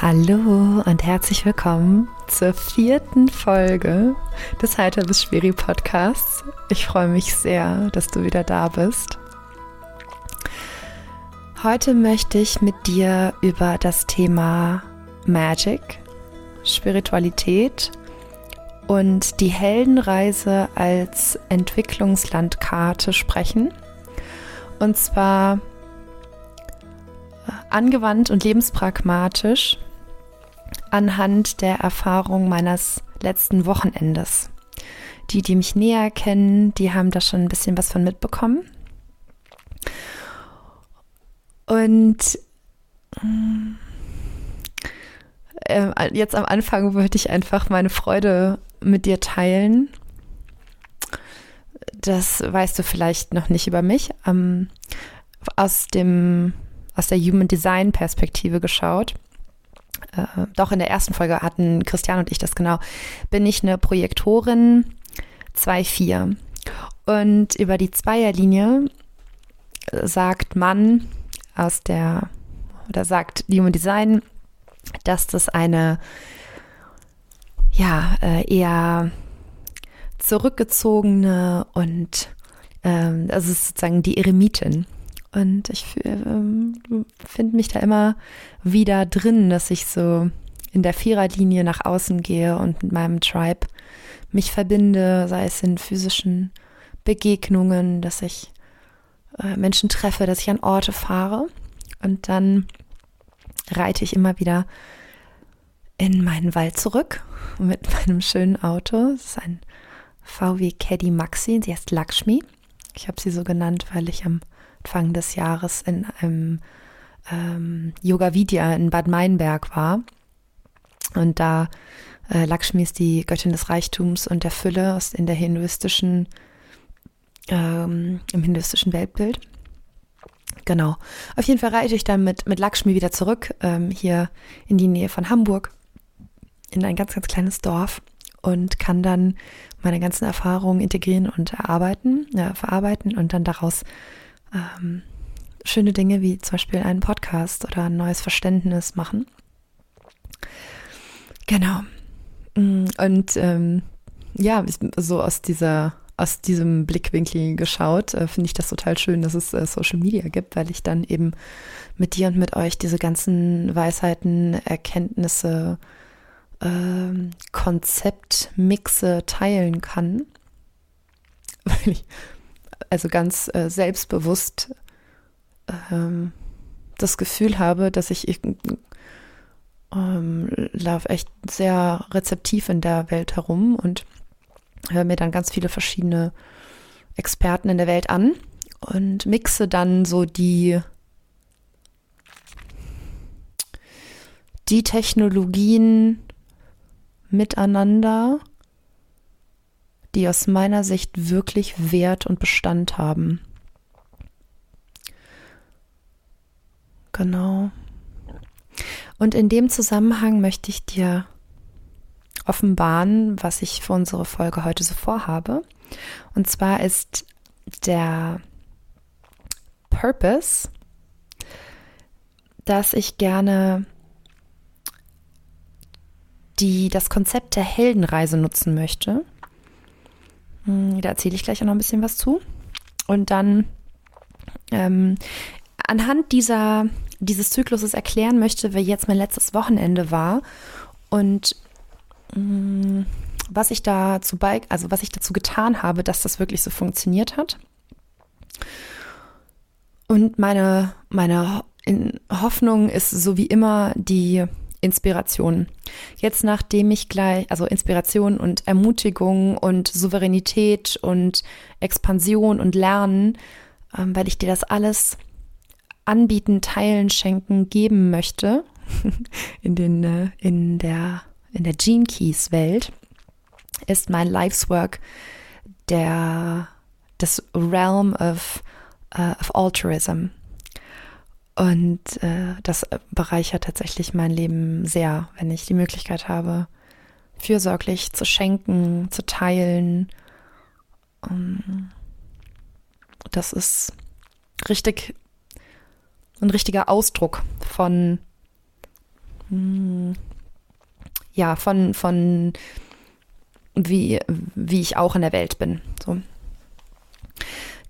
Hallo und herzlich willkommen zur vierten Folge des Heiter bis Schweri Podcasts. Ich freue mich sehr, dass du wieder da bist. Heute möchte ich mit dir über das Thema Magic, Spiritualität und die Heldenreise als Entwicklungslandkarte sprechen. Und zwar angewandt und lebenspragmatisch anhand der Erfahrung meines letzten Wochenendes. Die, die mich näher kennen, die haben da schon ein bisschen was von mitbekommen. Und äh, jetzt am Anfang würde ich einfach meine Freude mit dir teilen. Das weißt du vielleicht noch nicht über mich. Ähm, aus dem aus der Human Design Perspektive geschaut äh, doch in der ersten Folge hatten Christian und ich das genau, bin ich eine Projektorin? 2-4. Und über die Zweierlinie sagt man aus der, oder sagt Human Design, dass das eine, ja, äh, eher zurückgezogene und ähm, also sozusagen die Eremitin und ich ähm, finde mich da immer wieder drin, dass ich so in der Viererlinie nach außen gehe und mit meinem Tribe mich verbinde, sei es in physischen Begegnungen, dass ich äh, Menschen treffe, dass ich an Orte fahre. Und dann reite ich immer wieder in meinen Wald zurück mit meinem schönen Auto. Es ist ein VW Caddy Maxi, sie heißt Lakshmi. Ich habe sie so genannt, weil ich am Anfang des Jahres in einem ähm, Yoga Vidya in Bad Meinberg war. Und da äh, Lakshmi ist die Göttin des Reichtums und der Fülle aus, in der hinduistischen, ähm, im hinduistischen Weltbild. Genau. Auf jeden Fall reite ich dann mit, mit Lakshmi wieder zurück, ähm, hier in die Nähe von Hamburg, in ein ganz, ganz kleines Dorf und kann dann meine ganzen Erfahrungen integrieren und erarbeiten, äh, verarbeiten und dann daraus ähm, schöne Dinge wie zum Beispiel einen Podcast oder ein neues Verständnis machen. Genau. Mm, und ähm, ja, so aus dieser aus diesem Blickwinkel geschaut, äh, finde ich das total schön, dass es äh, Social Media gibt, weil ich dann eben mit dir und mit euch diese ganzen Weisheiten, Erkenntnisse, äh, Konzeptmixe teilen kann. Weil ich also ganz äh, selbstbewusst ähm, das Gefühl habe, dass ich ähm, laufe echt sehr rezeptiv in der Welt herum und höre mir dann ganz viele verschiedene Experten in der Welt an und mixe dann so die die Technologien miteinander die aus meiner Sicht wirklich Wert und Bestand haben. Genau. Und in dem Zusammenhang möchte ich dir offenbaren, was ich für unsere Folge heute so vorhabe. Und zwar ist der Purpose, dass ich gerne die, das Konzept der Heldenreise nutzen möchte da erzähle ich gleich auch noch ein bisschen was zu. Und dann ähm, anhand dieser, dieses Zykluses erklären möchte, wie jetzt mein letztes Wochenende war und mh, hm, was ich dazu bei, also was ich dazu getan habe, dass das wirklich so funktioniert hat. Und meine, meine Hoffnung ist so wie immer die Inspiration. Jetzt, nachdem ich gleich, also Inspiration und Ermutigung und Souveränität und Expansion und Lernen, ähm, weil ich dir das alles anbieten, teilen, schenken, geben möchte in den, äh, in der, in der Gene Keys Welt, ist mein Life's Work der, das Realm of, uh, of Altruism. Und äh, das bereichert tatsächlich mein Leben sehr, wenn ich die Möglichkeit habe, fürsorglich zu schenken, zu teilen. Um, das ist richtig ein richtiger Ausdruck von hm, ja, von, von wie, wie ich auch in der Welt bin. So.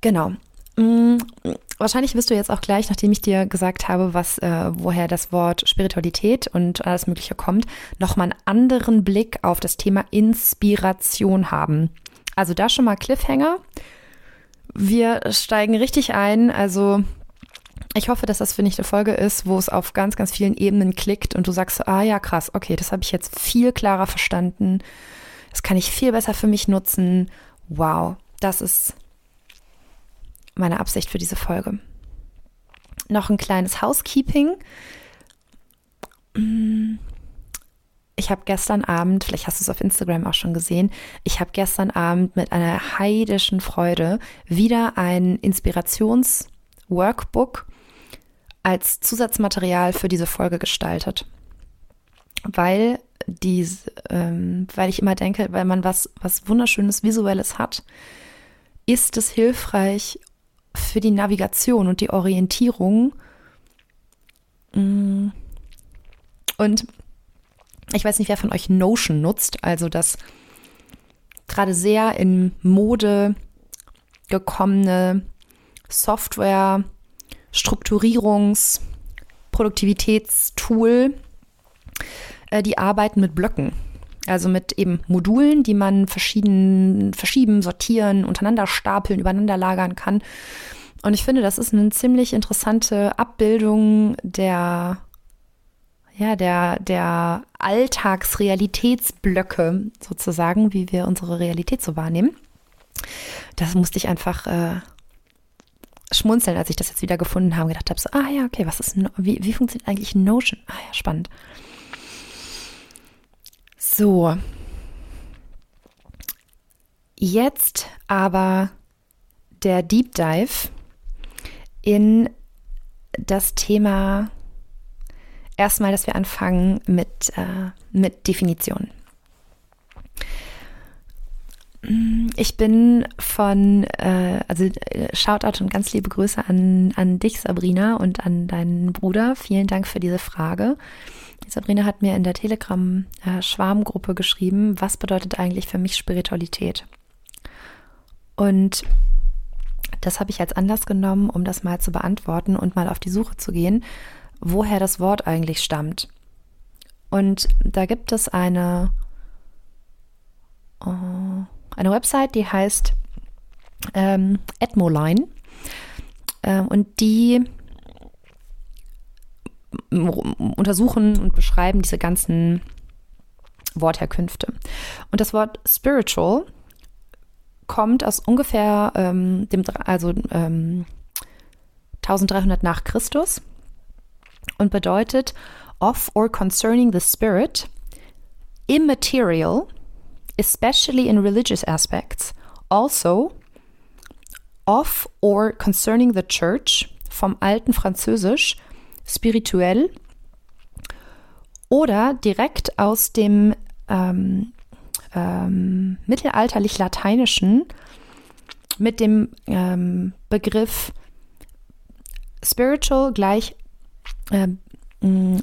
Genau. Hm, wahrscheinlich wirst du jetzt auch gleich, nachdem ich dir gesagt habe, was, äh, woher das Wort Spiritualität und alles Mögliche kommt, nochmal einen anderen Blick auf das Thema Inspiration haben. Also da schon mal Cliffhanger. Wir steigen richtig ein. Also ich hoffe, dass das für dich eine Folge ist, wo es auf ganz, ganz vielen Ebenen klickt und du sagst, ah ja, krass, okay, das habe ich jetzt viel klarer verstanden. Das kann ich viel besser für mich nutzen. Wow, das ist meine Absicht für diese Folge. Noch ein kleines Housekeeping. Ich habe gestern Abend, vielleicht hast du es auf Instagram auch schon gesehen, ich habe gestern Abend mit einer heidischen Freude wieder ein Inspirations-Workbook als Zusatzmaterial für diese Folge gestaltet. Weil dies, ähm, weil ich immer denke, weil man was, was wunderschönes Visuelles hat, ist es hilfreich für die Navigation und die Orientierung. Mm. Und ich weiß nicht, wer von euch Notion nutzt, also das gerade sehr in Mode gekommene Software, Strukturierungs-, Produktivitätstool, äh, die arbeiten mit Blöcken. Also mit eben Modulen, die man verschieden, verschieben, sortieren, untereinander stapeln, übereinander lagern kann. Und ich finde, das ist eine ziemlich interessante Abbildung der, ja, der, der Alltagsrealitätsblöcke sozusagen, wie wir unsere Realität so wahrnehmen. Das musste ich einfach äh, schmunzeln, als ich das jetzt wieder gefunden habe, gedacht habe, so, ah ja, okay, was ist, wie, wie funktioniert eigentlich Notion? Ah ja, spannend. So. Jetzt aber der Deep Dive in das Thema erstmal, dass wir anfangen mit, äh, mit Definitionen. Ich bin von, äh, also äh, Shoutout und ganz liebe Grüße an, an dich, Sabrina, und an deinen Bruder. Vielen Dank für diese Frage. Sabrina hat mir in der Telegram-Schwarmgruppe geschrieben, was bedeutet eigentlich für mich Spiritualität? Und das habe ich als Anlass genommen, um das mal zu beantworten und mal auf die Suche zu gehen, woher das Wort eigentlich stammt. Und da gibt es eine, oh, eine Website, die heißt ähm, Etmoline. Ähm, und die untersuchen und beschreiben diese ganzen Wortherkünfte. Und das Wort spiritual kommt aus ungefähr ähm, dem, also ähm, 1300 nach Christus und bedeutet of or concerning the spirit, immaterial, especially in religious aspects, also of or concerning the church, vom alten Französisch spirituell oder direkt aus dem ähm, ähm, mittelalterlich-lateinischen mit dem ähm, Begriff spiritual gleich äh,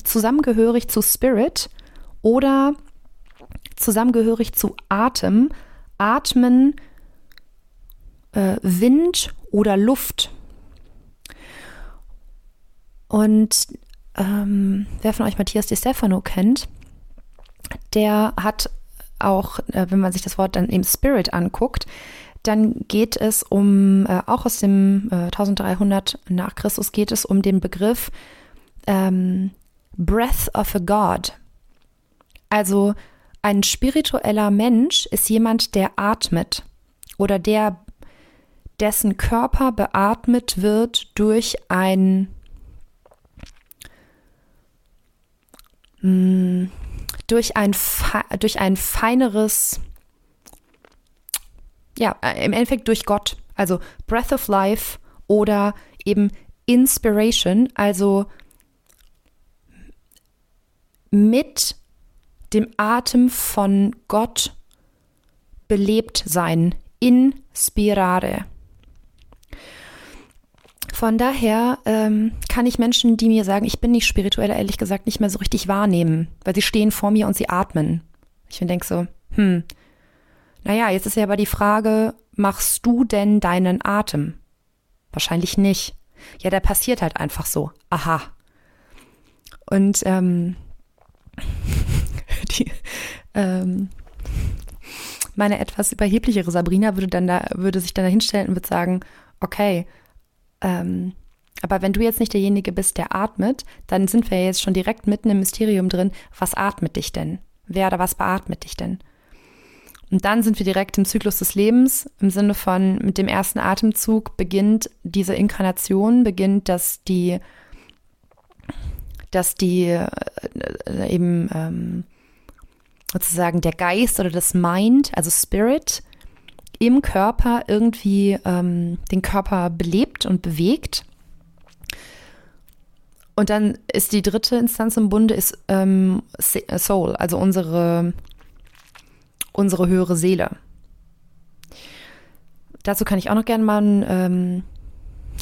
zusammengehörig zu Spirit oder zusammengehörig zu Atem, Atmen, äh, Wind oder Luft. Und ähm, wer von euch Matthias Di Stefano kennt, der hat auch, äh, wenn man sich das Wort dann im Spirit anguckt, dann geht es um, äh, auch aus dem äh, 1300 nach Christus geht es um den Begriff ähm, Breath of a God. Also ein spiritueller Mensch ist jemand, der atmet oder der dessen Körper beatmet wird durch ein mh, durch ein, durch ein feineres, ja, im Endeffekt durch Gott, also Breath of Life oder eben Inspiration, also mit dem Atem von Gott belebt sein, inspirare. Von daher ähm, kann ich Menschen, die mir sagen, ich bin nicht spirituell, ehrlich gesagt nicht mehr so richtig wahrnehmen, weil sie stehen vor mir und sie atmen. Ich denke so, hm, naja, jetzt ist ja aber die Frage, machst du denn deinen Atem? Wahrscheinlich nicht. Ja, der passiert halt einfach so. Aha. Und ähm, die, ähm, meine etwas überheblichere Sabrina würde dann da, würde sich dann da hinstellen und würde sagen, okay, ähm, aber wenn du jetzt nicht derjenige bist, der atmet, dann sind wir jetzt schon direkt mitten im Mysterium drin. Was atmet dich denn? Wer oder was beatmet dich denn? Und dann sind wir direkt im Zyklus des Lebens, im Sinne von mit dem ersten Atemzug beginnt diese Inkarnation, beginnt, dass die, dass die äh, eben ähm, sozusagen der Geist oder das Mind, also Spirit, im Körper irgendwie ähm, den Körper belebt und bewegt. Und dann ist die dritte Instanz im Bunde ist ähm, Soul, also unsere, unsere höhere Seele. Dazu kann ich auch noch gerne mal einen, ähm,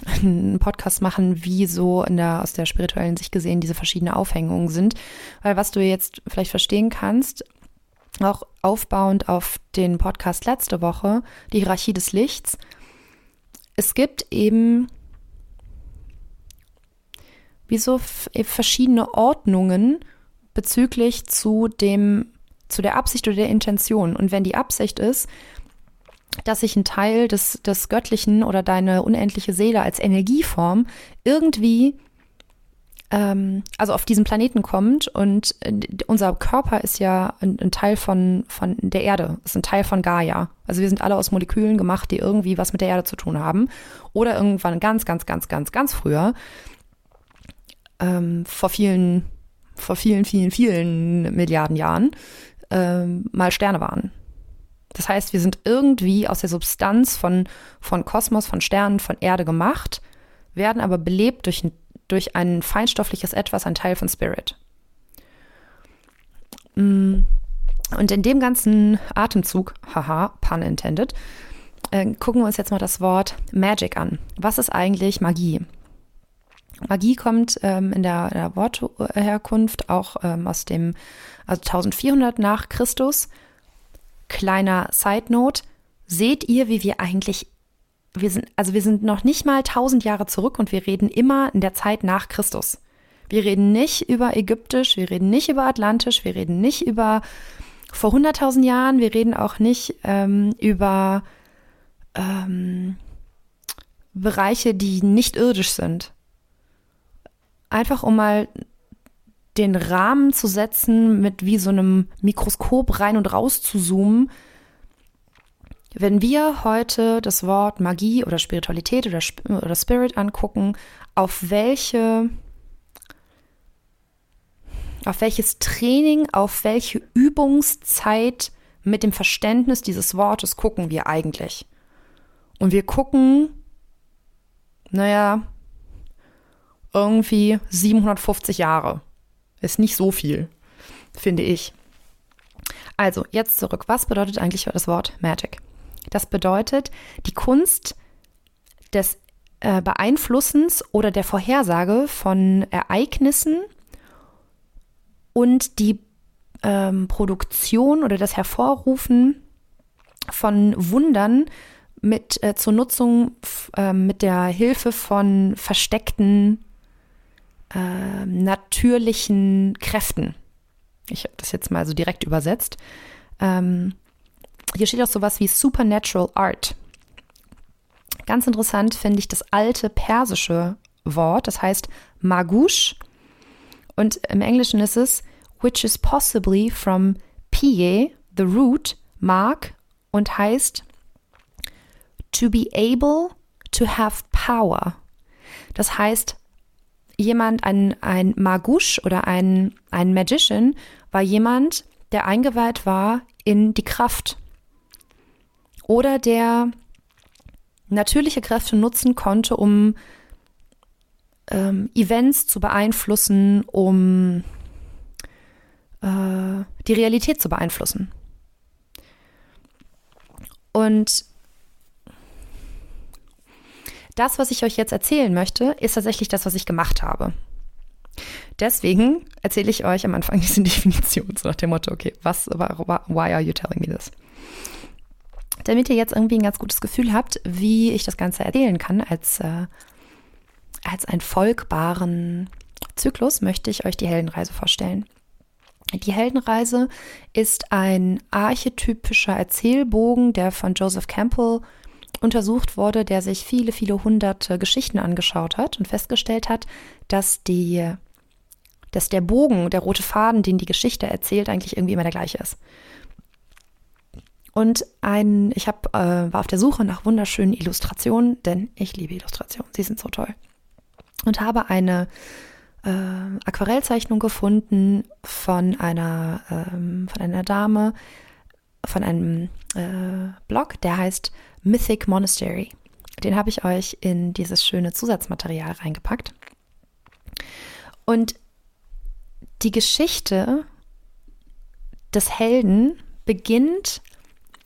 einen Podcast machen, wie so der, aus der spirituellen Sicht gesehen diese verschiedenen Aufhängungen sind. Weil was du jetzt vielleicht verstehen kannst, auch aufbauend auf den Podcast letzte Woche, die Hierarchie des Lichts. Es gibt eben wie so äh, verschiedene Ordnungen bezüglich zu dem, zu der Absicht oder der Intention. Und wenn die Absicht ist, dass sich ein Teil des, des Göttlichen oder deine unendliche Seele als Energieform irgendwie ähm, also auf diesen Planeten kommt und äh, unser Körper ist ja ein, ein, Teil von, von der Erde, ist ein Teil von Gaia. Also wir sind alle aus Molekülen gemacht, die irgendwie was mit der Erde zu tun haben. Oder irgendwann ganz, ganz, ganz, ganz, ganz früher, ähm, vor vielen, vor vielen, vielen, vielen Milliarden Jahren, ähm, mal Sterne waren. Das heißt, wir sind irgendwie aus der Substanz von, von Kosmos, von Sternen, von Erde gemacht, werden aber belebt durch ein durch ein feinstoffliches Etwas ein Teil von Spirit. Mm. Und in dem ganzen Atemzug, haha, pun intended, äh, gucken wir uns jetzt mal das Wort Magic an. Was ist eigentlich Magie? Magie kommt ähm, in, der, in, der, Wortherkunft auch ähm, aus dem also 1400 nach Christus. Kleiner Side Note: Seht ihr, wie wir eigentlich wir sind, also wir sind noch nicht mal tausend Jahre zurück und wir reden immer in der Zeit nach Christus. Wir reden nicht über Ägyptisch, wir reden nicht über Atlantisch, wir reden nicht über vor hunderttausend Jahren, wir reden auch nicht ähm, über ähm, Bereiche, die nicht irdisch sind. Einfach um mal den Rahmen zu setzen, mit wie so einem Mikroskop rein und raus zu zoomen, wenn wir heute das Wort Magie oder Spiritualität oder, oder Spirit angucken, auf welche auf welches Training, auf welche Übungszeit mit dem Verständnis dieses Wortes gucken wir eigentlich? Und wir gucken, naja, irgendwie 750 Jahre. Ist nicht so viel, finde ich. Also, jetzt zurück. Was bedeutet eigentlich das Wort Magic? Das bedeutet, die Kunst des äh, Beeinflussens oder der Vorhersage von Ereignissen und die ähm, Produktion oder das Hervorrufen von Wundern mit äh, zur Nutzung äh, mit der Hilfe von versteckten äh, natürlichen Kräften. Ich habe das jetzt mal so direkt übersetzt. Ähm, hier steht auch sowas wie Supernatural Art. Ganz interessant finde ich das alte persische Wort, das heißt Magush. Und im Englischen ist es, which is possibly from pie, the root, mag, und heißt to be able to have power. Das heißt, jemand, ein, ein Magush oder ein, ein Magician, war jemand, der eingeweiht war in die Kraft oder der natürliche Kräfte nutzen konnte, um ähm, Events zu beeinflussen, um äh, die Realität zu beeinflussen. Und das, was ich euch jetzt erzählen möchte, ist tatsächlich das, was ich gemacht habe. Deswegen erzähle ich euch am Anfang diese Definition, so nach dem Motto, okay, was, why are you telling me this? Damit ihr jetzt irgendwie ein ganz gutes Gefühl habt, wie ich das Ganze erzählen kann als, äh, als einen folgbaren Zyklus, möchte ich euch die Heldenreise vorstellen. Die Heldenreise ist ein archetypischer Erzählbogen, der von Joseph Campbell untersucht wurde, der sich viele, viele hunderte Geschichten angeschaut hat und festgestellt hat, dass die, dass der Bogen, der rote Faden, den die Geschichte erzählt, eigentlich irgendwie immer der gleiche ist. Und ein, ich hab, äh, war auf der Suche nach wunderschönen Illustrationen, denn ich liebe Illustrationen, sie sind so toll. Und habe eine äh, Aquarellzeichnung gefunden von einer, ähm, von einer Dame, von einem äh, Blog, der heißt Mythic Monastery. Den habe ich euch in dieses schöne Zusatzmaterial reingepackt. Und die Geschichte des Helden beginnt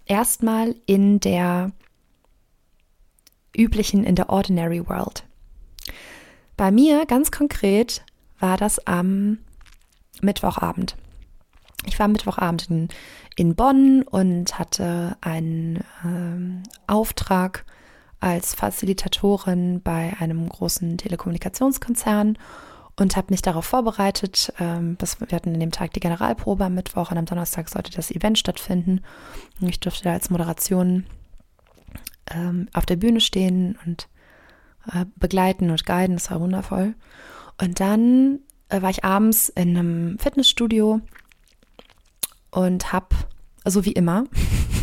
erstmal in der üblichen, in der Ordinary World. Bei mir ganz konkret war das am Mittwochabend. Ich war Mittwochabend in, in Bonn und hatte einen ähm, Auftrag als Facilitatorin bei einem großen Telekommunikationskonzern und habe mich darauf vorbereitet. Ähm, wir hatten an dem Tag die Generalprobe am Mittwoch und am Donnerstag sollte das Event stattfinden. Und ich durfte da als Moderation ähm, auf der Bühne stehen und äh, begleiten und guiden. Das war wundervoll. Und dann äh, war ich abends in einem Fitnessstudio und habe, so wie immer,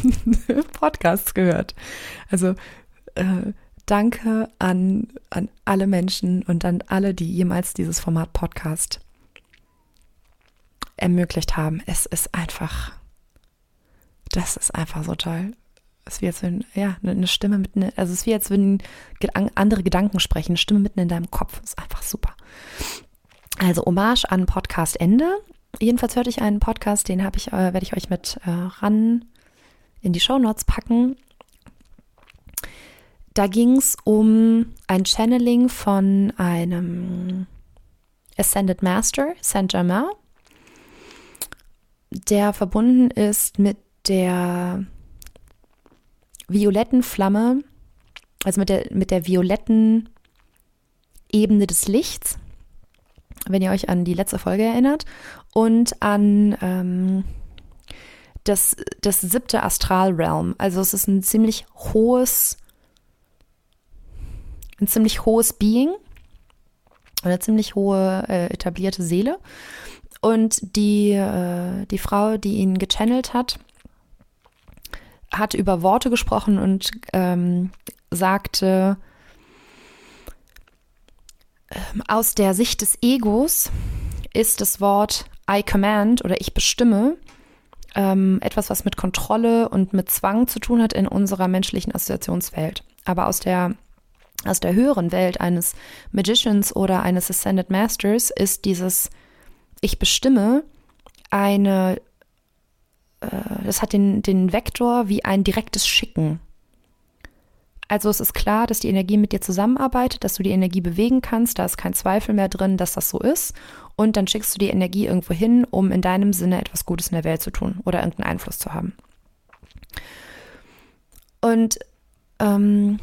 Podcasts gehört. Also äh, danke an, an alle Menschen und an alle, die jemals dieses Format Podcast ermöglicht haben. Es ist einfach, das ist einfach so toll. Es ist wie jetzt, wenn, ja, eine Stimme mitten, also es ist wie jetzt, wenn andere Gedanken sprechen, eine Stimme mitten in deinem Kopf. Ist einfach super. Also Hommage an Podcast Ende. Jedenfalls hörte ich einen Podcast, den habe ich, äh, werde ich euch mit äh, ran in die Show Notes packen. Da ging es um ein Channeling von einem Ascended Master, Saint Germain, der verbunden ist mit der violetten Flamme, also mit der, mit der violetten Ebene des Lichts wenn ihr euch an die letzte Folge erinnert, und an ähm, das, das siebte Astralrealm. Also es ist ein ziemlich hohes, ein ziemlich hohes Being, eine ziemlich hohe äh, etablierte Seele. Und die, äh, die Frau, die ihn gechannelt hat, hat über Worte gesprochen und ähm, sagte, ähm, aus der Sicht des Egos ist das Wort I command oder ich bestimme ähm, etwas, was mit Kontrolle und mit Zwang zu tun hat in unserer menschlichen Assoziationswelt. Aber aus der aus der höheren Welt eines Magicians oder eines Ascended Masters ist dieses Ich bestimme eine, äh, das hat den, den Vektor wie ein direktes Schicken. Also es ist klar, dass die Energie mit dir zusammenarbeitet, dass du die Energie bewegen kannst, da ist kein Zweifel mehr drin, dass das so ist. Und dann schickst du die Energie irgendwo hin, um in deinem Sinne etwas Gutes in der Welt zu tun oder irgendeinen Einfluss zu haben. Und ähm,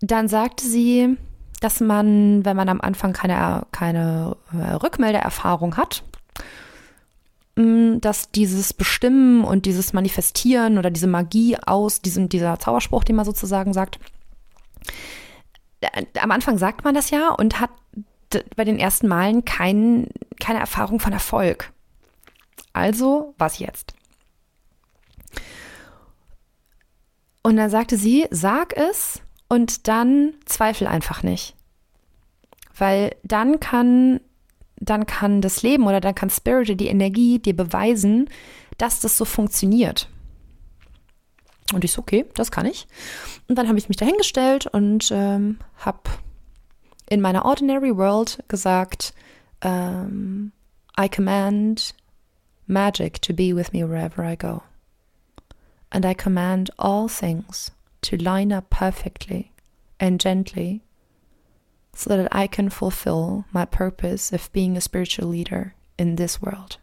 dann sagte sie, dass man, wenn man am Anfang keine, keine äh, Rückmeldeerfahrung hat, dass dieses Bestimmen und dieses Manifestieren oder diese Magie aus diesem, dieser Zauberspruch, den man sozusagen sagt, äh, am Anfang sagt man das ja und hat bei den ersten Malen kein, keine Erfahrung von Erfolg. Also, was jetzt? Und dann sagte sie, sag es und dann zweifel einfach nicht. Weil dann kann dann kann das Leben oder dann kann Spirit, die Energie dir beweisen, dass das so funktioniert. Und ich so, okay, das kann ich. Und dann habe ich mich dahingestellt und ähm, habe in meiner Ordinary World gesagt, ähm, I command magic to be with me wherever I go. And I command all things to line up perfectly and gently so that I can fulfill my purpose of being a spiritual leader in this world.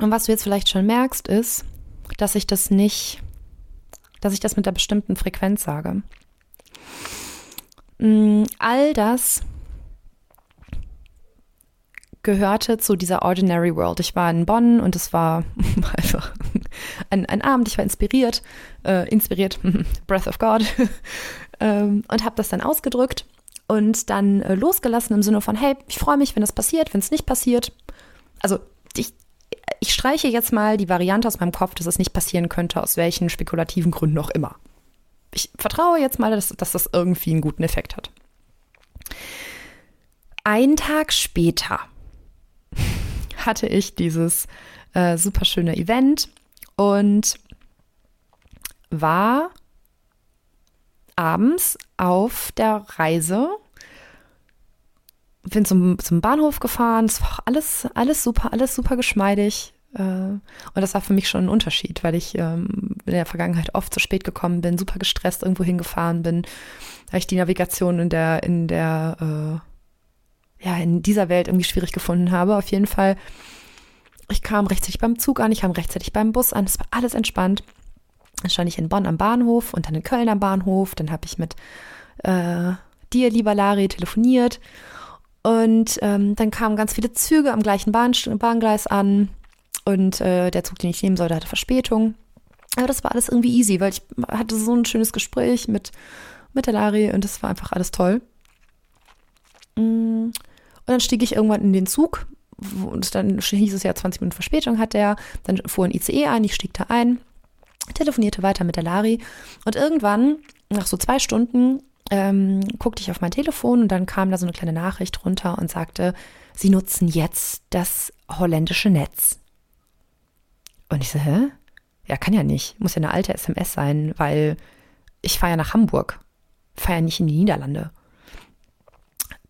Und was du jetzt vielleicht schon merkst, ist, dass ich das nicht, dass ich das mit einer bestimmten Frequenz sage. Mm, all das gehörte zu dieser Ordinary World. Ich war in Bonn und es war einfach ein, ein Abend. Ich war inspiriert, äh, inspiriert, Breath of God, ähm, und habe das dann ausgedrückt und dann äh, losgelassen im Sinne von, hey, ich freue mich, wenn das passiert, wenn es nicht passiert. Also ich, ich streiche jetzt mal die Variante aus meinem Kopf, dass es nicht passieren könnte, aus welchen spekulativen Gründen auch immer. Ich vertraue jetzt mal, dass, dass das irgendwie einen guten Effekt hat. Ein Tag später hatte ich dieses äh, super schöne Event und war abends auf der Reise. Bin zum, zum Bahnhof gefahren. Es war alles, alles super, alles super geschmeidig. Äh, und das war für mich schon ein Unterschied, weil ich ähm, in der Vergangenheit oft zu spät gekommen bin, super gestresst irgendwo hingefahren bin, weil ich die Navigation in der, in der, äh, ja, in dieser Welt irgendwie schwierig gefunden habe. Auf jeden Fall, ich kam rechtzeitig beim Zug an, ich kam rechtzeitig beim Bus an, es war alles entspannt. Dann stand ich in Bonn am Bahnhof und dann in Köln am Bahnhof. Dann habe ich mit äh, dir, lieber Lari, telefoniert. Und ähm, dann kamen ganz viele Züge am gleichen Bahn, Bahngleis an. Und äh, der Zug, den ich nehmen sollte, hatte Verspätung. Aber das war alles irgendwie easy, weil ich hatte so ein schönes Gespräch mit, mit der Lari und das war einfach alles toll. Mm. Und dann stieg ich irgendwann in den Zug und dann hieß es ja 20 Minuten Verspätung hat der. Dann fuhr ein ICE ein, ich stieg da ein telefonierte weiter mit der Lari und irgendwann, nach so zwei Stunden, ähm, guckte ich auf mein Telefon und dann kam da so eine kleine Nachricht runter und sagte, sie nutzen jetzt das holländische Netz. Und ich so, hä? Ja, kann ja nicht. Muss ja eine alte SMS sein, weil ich fahre ja nach Hamburg. Fahre ja nicht in die Niederlande.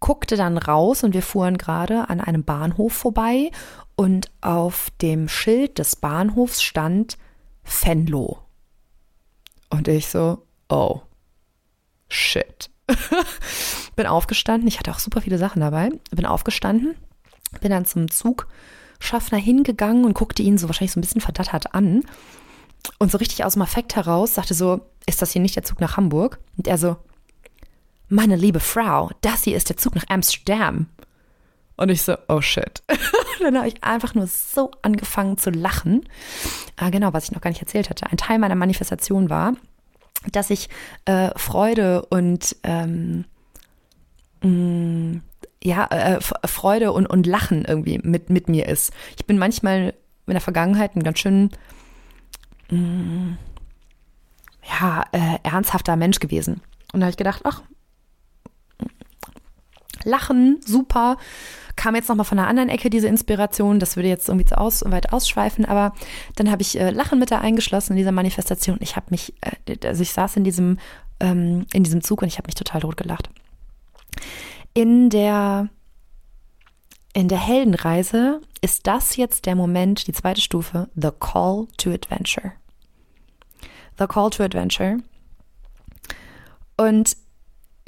Guckte dann raus und wir fuhren gerade an einem Bahnhof vorbei und auf dem Schild des Bahnhofs stand Fenlo. Und ich so, oh, shit. bin aufgestanden, ich hatte auch super viele Sachen dabei, bin aufgestanden, bin dann zum Zugschaffner hingegangen und guckte ihn so wahrscheinlich so ein bisschen verdattert an. Und so richtig aus dem Affekt heraus sagte so, ist das hier nicht der Zug nach Hamburg? Und er so, meine liebe Frau, das hier ist der Zug nach Amsterdam. Und ich so, oh shit. dann habe ich einfach nur so angefangen zu lachen. Ah, genau, was ich noch gar nicht erzählt hatte. Ein Teil meiner Manifestation war, dass ich äh, Freude und ähm, mh, mm, ja, äh, Freude und, und Lachen irgendwie mit, mit mir ist. Ich bin manchmal in der Vergangenheit ein ganz schön mh, mm, ja, äh, ernsthafter Mensch gewesen. Und da habe ich gedacht, ach, Lachen, super kam jetzt nochmal von einer anderen Ecke diese Inspiration. Das würde jetzt irgendwie zu aus, weit ausschweifen, aber dann habe ich äh, Lachen mit da eingeschlossen in dieser Manifestation. Ich habe mich, äh, also ich saß in diesem, ähm, in diesem Zug und ich habe mich total tot gelacht. In der, in der Heldenreise ist das jetzt der Moment, die zweite Stufe, The Call to Adventure. The Call to Adventure. Und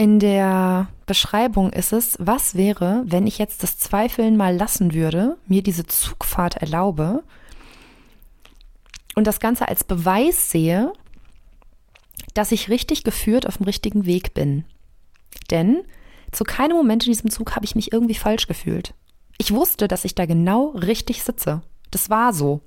in der Beschreibung ist es, was wäre, wenn ich jetzt das Zweifeln mal lassen würde, mir diese Zugfahrt erlaube und das Ganze als Beweis sehe, dass ich richtig geführt auf dem richtigen Weg bin. Denn zu keinem Moment in diesem Zug habe ich mich irgendwie falsch gefühlt. Ich wusste, dass ich da genau richtig sitze. Das war so.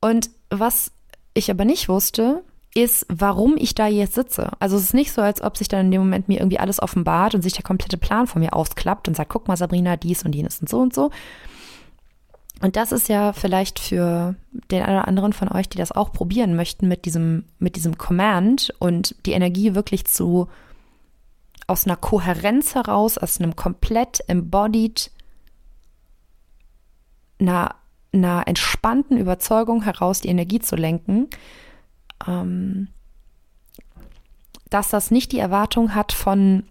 Und was ich aber nicht wusste, ist, warum ich da jetzt sitze. Also es ist nicht so, als ob sich dann in dem Moment mir irgendwie alles offenbart und sich der komplette Plan von mir ausklappt und sagt, guck mal, Sabrina, dies und jenes und so und so. Und das ist ja vielleicht für den einen oder anderen von euch, die das auch probieren möchten, mit diesem, mit diesem Command und die Energie wirklich zu aus einer Kohärenz heraus, aus einem komplett embodied, einer, einer entspannten Überzeugung heraus die Energie zu lenken, ähm, dass das nicht die Erwartung hat von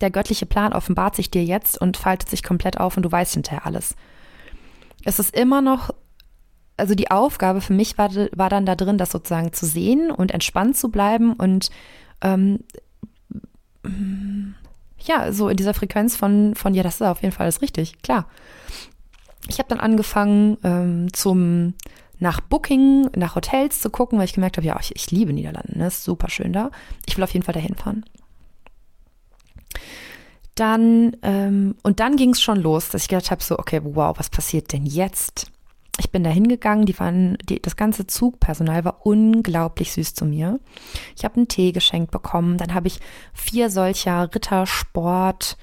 der göttliche Plan offenbart sich dir jetzt und faltet sich komplett auf und du weißt hinterher alles. Es ist immer noch also die Aufgabe für mich war, war dann da drin, das sozusagen zu sehen und entspannt zu bleiben und ähm, ja, so in dieser Frequenz von, von ja, das ist auf jeden Fall alles richtig, klar. Ich habe dann angefangen ähm, zum nach Booking, nach Hotels zu gucken, weil ich gemerkt habe, ja, ich, ich liebe Niederlande, ne? ist super schön da. Ich will auf jeden Fall dahin fahren. Dann, ähm, und dann ging es schon los, dass ich gedacht habe, so, okay, wow, was passiert denn jetzt? Ich bin da hingegangen, die waren, die, das ganze Zugpersonal war unglaublich süß zu mir. Ich habe einen Tee geschenkt bekommen, dann habe ich vier solcher Rittersport,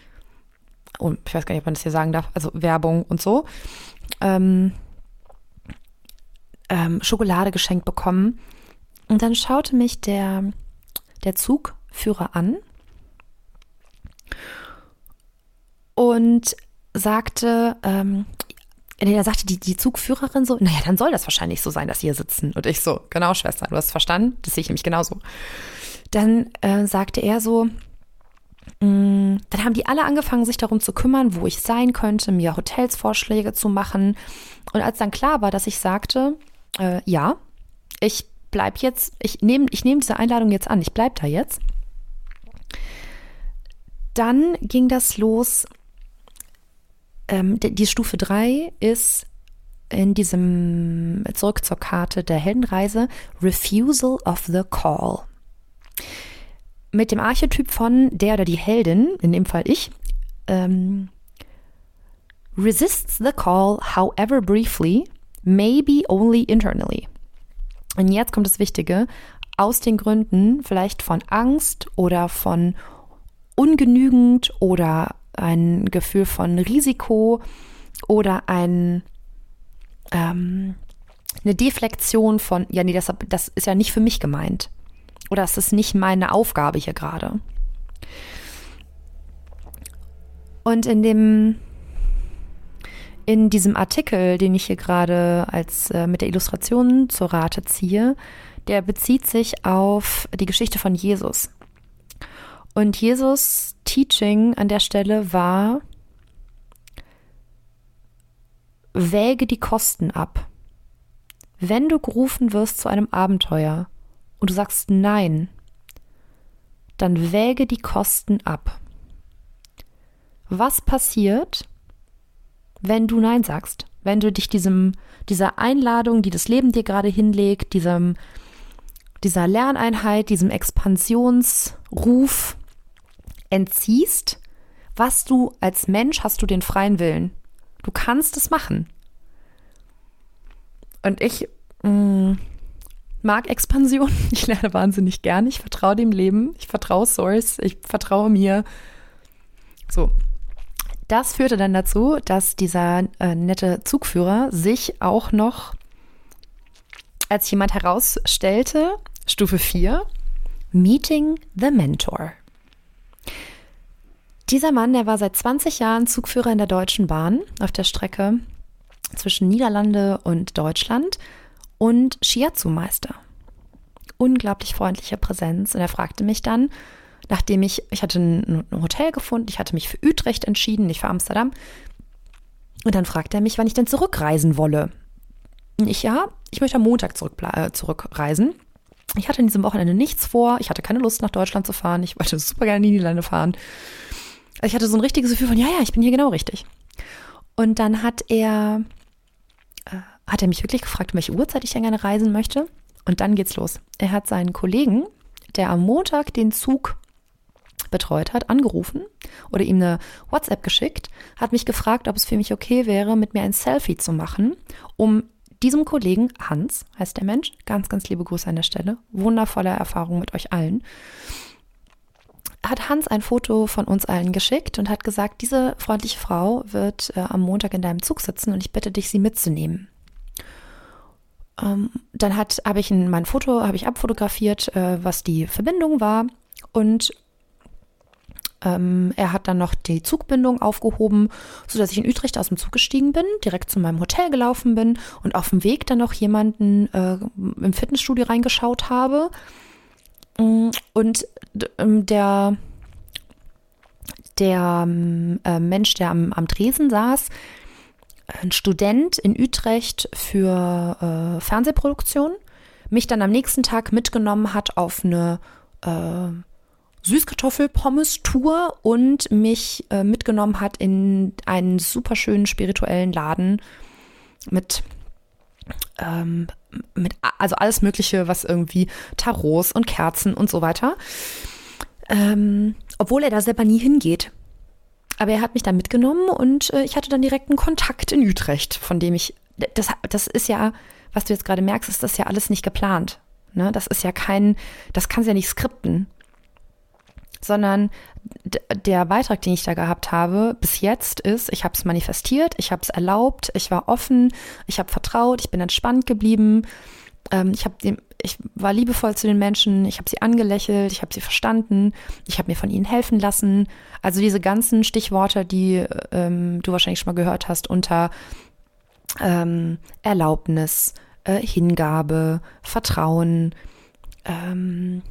und ich weiß gar nicht, ob man das hier sagen darf, also Werbung und so, ähm, ähm, Schokolade geschenkt bekommen. Und dann schaute mich der, der Zugführer an und sagte, ähm, er sagte die, die Zugführerin so, naja, dann soll das wahrscheinlich so sein, dass sie hier sitzen. Und ich so, genau, Schwester, du hast verstanden, das sehe ich nämlich genauso. Dann äh, sagte er so, mh, mm, dann haben die alle angefangen, sich darum zu kümmern, wo ich sein könnte, mir Hotelsvorschläge zu machen. Und als dann klar war, dass ich sagte, äh, ja, ich bleib jetzt, ich nehme ich nehm diese Einladung jetzt an, ich bleib da jetzt. Dann ging das los. Ähm, die, die Stufe 3 ist in diesem, zurück zur Karte der Heldenreise, Refusal of the Call. Mit dem Archetyp von der oder die Heldin, in dem Fall ich, ähm, resists the call, however briefly, maybe only internally. Und jetzt kommt das Wichtige, aus den Gründen vielleicht von Angst oder von ungenügend oder ein Gefühl von Risiko oder ein, ähm, eine Deflektion von, ja, nee, das, das ist ja nicht für mich gemeint. Oder es ist nicht meine Aufgabe hier gerade. Und in dem in diesem Artikel, den ich hier gerade als äh, mit der Illustration zur Rate ziehe, der bezieht sich auf die Geschichte von Jesus. Und Jesus Teaching an der Stelle war, wäge die Kosten ab. Wenn du gerufen wirst zu einem Abenteuer und du sagst nein, dann wäge die Kosten ab. Was passiert, wenn du Nein sagst, wenn du dich diesem, dieser Einladung, die das Leben dir gerade hinlegt, diesem, dieser Lerneinheit, diesem Expansionsruf entziehst, was du als Mensch hast du den freien Willen. Du kannst es machen. Und ich mh, mm, mag Expansion. Ich lerne wahnsinnig gern. Ich vertraue dem Leben. Ich vertraue Source. Ich vertraue mir. So, das führte dann dazu, dass dieser äh, nette Zugführer sich auch noch als jemand herausstellte, Stufe 4, Meeting the Mentor. Dieser Mann, der war seit 20 Jahren Zugführer in der Deutschen Bahn auf der Strecke zwischen Niederlande und Deutschland und Shiatsu-Meister. Unglaublich freundliche Präsenz. Und er fragte mich dann, nachdem ich, ich hatte ein, Hotel gefunden, ich hatte mich für Utrecht entschieden, nicht für Amsterdam. Und dann fragte er mich, wann ich denn zurückreisen wolle. Und ich, ja, ich möchte am Montag äh, zurückreisen. Ich hatte in diesem Wochenende nichts vor. Ich hatte keine Lust, nach Deutschland zu fahren. Ich wollte super gerne in die Niederlande fahren. Also ich hatte so ein richtiges Gefühl von, ja, ja, ich bin hier genau richtig. Und dann hat er, äh, hat er mich wirklich gefragt, um welche Uhrzeit ich denn gerne reisen möchte. Und dann geht's los. Er hat seinen Kollegen, der am Montag den Zug betreut hat, angerufen oder ihm eine WhatsApp geschickt, hat mich gefragt, ob es für mich okay wäre, mit mir ein Selfie zu machen, um diesem Kollegen, Hans heißt der Mensch, ganz, ganz liebe Grüße an der Stelle, wundervolle Erfahrung mit euch allen, hat Hans ein Foto von uns allen geschickt und hat gesagt, diese freundliche Frau wird äh, am Montag in deinem Zug sitzen und ich bitte dich, sie mitzunehmen. Ähm, dann habe ich in mein Foto habe ich abfotografiert, äh, was die Verbindung war und ähm, er hat dann noch die Zugbindung aufgehoben, sodass ich in Utrecht aus dem Zug gestiegen bin, direkt zu meinem Hotel gelaufen bin und auf dem Weg dann noch jemanden äh, im Fitnessstudio reingeschaut habe. Mm, und ähm, der, der ähm, äh, Mensch, der am, am Tresen saß, ein Student in Utrecht für äh, Fernsehproduktion mich dann am nächsten Tag mitgenommen hat auf eine äh, Süßkartoffel-Pommes-Tour und mich äh, mitgenommen hat in einen super schönen spirituellen Laden mit ähm, mit also alles Mögliche, was irgendwie Tarots und Kerzen und so weiter. Ähm, obwohl er da selber nie hingeht. Aber er hat mich dann mitgenommen und äh, ich hatte dann direkt einen Kontakt in Utrecht, von dem ich, das, das ist ja, was du jetzt gerade merkst, ist das ja alles nicht geplant. Ne? Das ist ja kein, das kannst ja nicht skripten. Sondern der Beitrag, den ich da gehabt habe, bis jetzt ist, ich habe es manifestiert, ich habe es erlaubt, ich war offen, ich habe vertraut, ich bin entspannt geblieben, ähm, ich habe ich war liebevoll zu den Menschen, ich habe sie angelächelt, ich habe sie verstanden, ich habe mir von ihnen helfen lassen. Also diese ganzen Stichworte, die ähm, du wahrscheinlich schon mal gehört hast, unter ähm, Erlaubnis, äh, Hingabe, Vertrauen, ähm,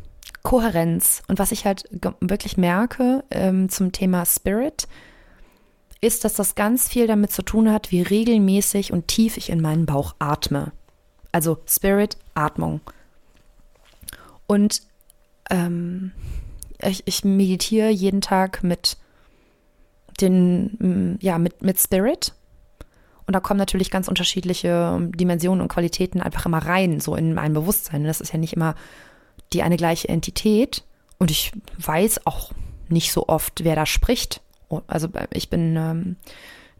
Kohärenz. Und was ich halt wirklich merke ähm, zum Thema Spirit, ist, dass das ganz viel damit zu tun hat, wie regelmäßig und tief ich in meinen Bauch atme. Also Spirit, Atmung. Und ähm, ich, ich meditiere jeden Tag mit den, ja, mit, mit Spirit. Und da kommen natürlich ganz unterschiedliche Dimensionen und Qualitäten einfach immer rein, so in mein Bewusstsein. Das ist ja nicht immer die eine gleiche Entität. Und ich weiß auch nicht so oft, wer da spricht. Also ich bin ähm,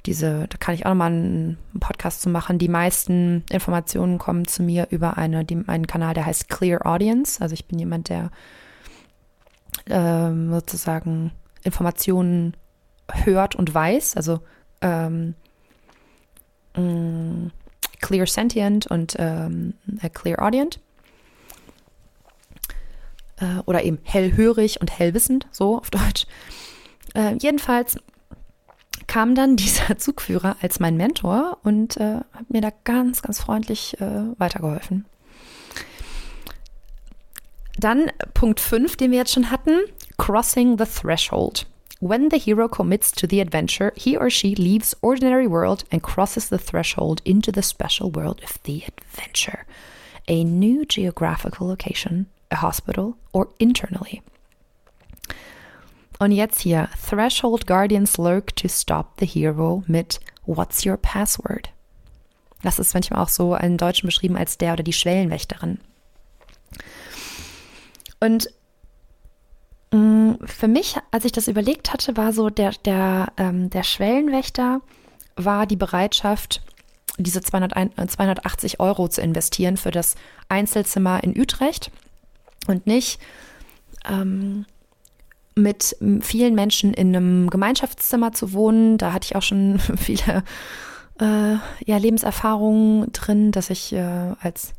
diese, da kann ich auch nochmal einen Podcast zu machen. Die meisten Informationen kommen zu mir über eine, die, einen Kanal, der heißt Clear Audience. Also ich bin jemand, der ähm, sozusagen Informationen hört und weiß. Also ähm, mm, Clear Sentient und ähm, Clear Audient. Äh, oder eben hellhörig und hellwissend, so auf Deutsch. Äh, jedenfalls kam dann dieser Zugführer als mein Mentor und äh, hat mir da ganz, ganz freundlich äh, weitergeholfen. Dann Punkt 5, den wir jetzt schon hatten, Crossing the Threshold. When the hero commits to the adventure, he or she leaves ordinary world and crosses the threshold into the special world of the adventure. A new geographical location, a hospital, or internally. Und jetzt hier, Threshold Guardians lurk to stop the hero mit What's your password? Das ist manchmal auch so in Deutschen beschrieben als der oder die Schwellenwächterin. Und mh, mm, für mich, als ich das überlegt hatte, war so der, der, ähm, der Schwellenwächter war die Bereitschaft, diese 200, 280 Euro zu investieren für das Einzelzimmer in Utrecht und nicht ähm, mit vielen Menschen in einem Gemeinschaftszimmer zu wohnen. Da hatte ich auch schon viele äh, ja, Lebenserfahrungen drin, dass ich äh, als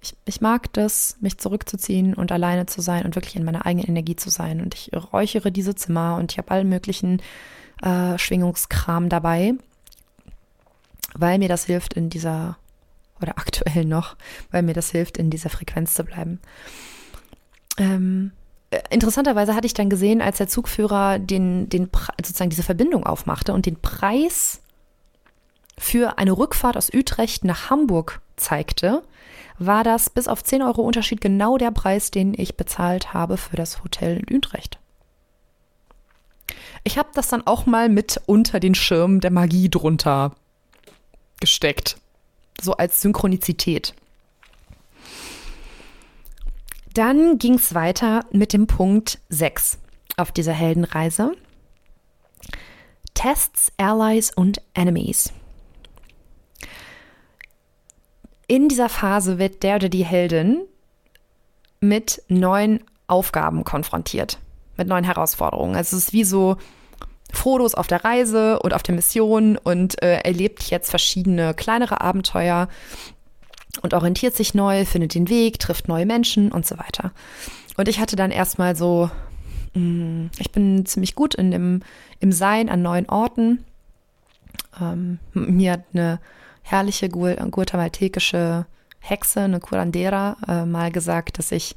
ich, ich mag das, mich zurückzuziehen und alleine zu sein und wirklich in meiner eigenen Energie zu sein. Und ich räuchere diese Zimmer und ich habe allen möglichen äh, Schwingungskram dabei, weil mir das hilft in dieser, oder aktuell noch, weil mir das hilft, in dieser Frequenz zu bleiben. Ähm, äh, interessanterweise hatte ich dann gesehen, als der Zugführer den, den sozusagen diese Verbindung aufmachte und den Preis für eine Rückfahrt aus Utrecht nach Hamburg zeigte, war das bis auf 10 Euro Unterschied genau der Preis, den ich bezahlt habe für das Hotel in Utrecht. Ich habe das dann auch mal mit unter den Schirm der Magie drunter gesteckt. So als Synchronizität. Dann ging es weiter mit dem Punkt 6 auf dieser Heldenreise. Tests, Allies und Enemies. In dieser Phase wird der oder die Heldin mit neuen Aufgaben konfrontiert, mit neuen Herausforderungen. Also es ist wie so Frodos auf der Reise und auf der Mission und äh, erlebt jetzt verschiedene kleinere Abenteuer, und orientiert sich neu, findet den Weg, trifft neue Menschen und so weiter. Und ich hatte dann erstmal so, mm, ich bin ziemlich gut in dem, im Sein an neuen Orten. Ähm, mir hat eine herrliche guatemaltekische Hexe, eine Curandera, äh, mal gesagt, dass ich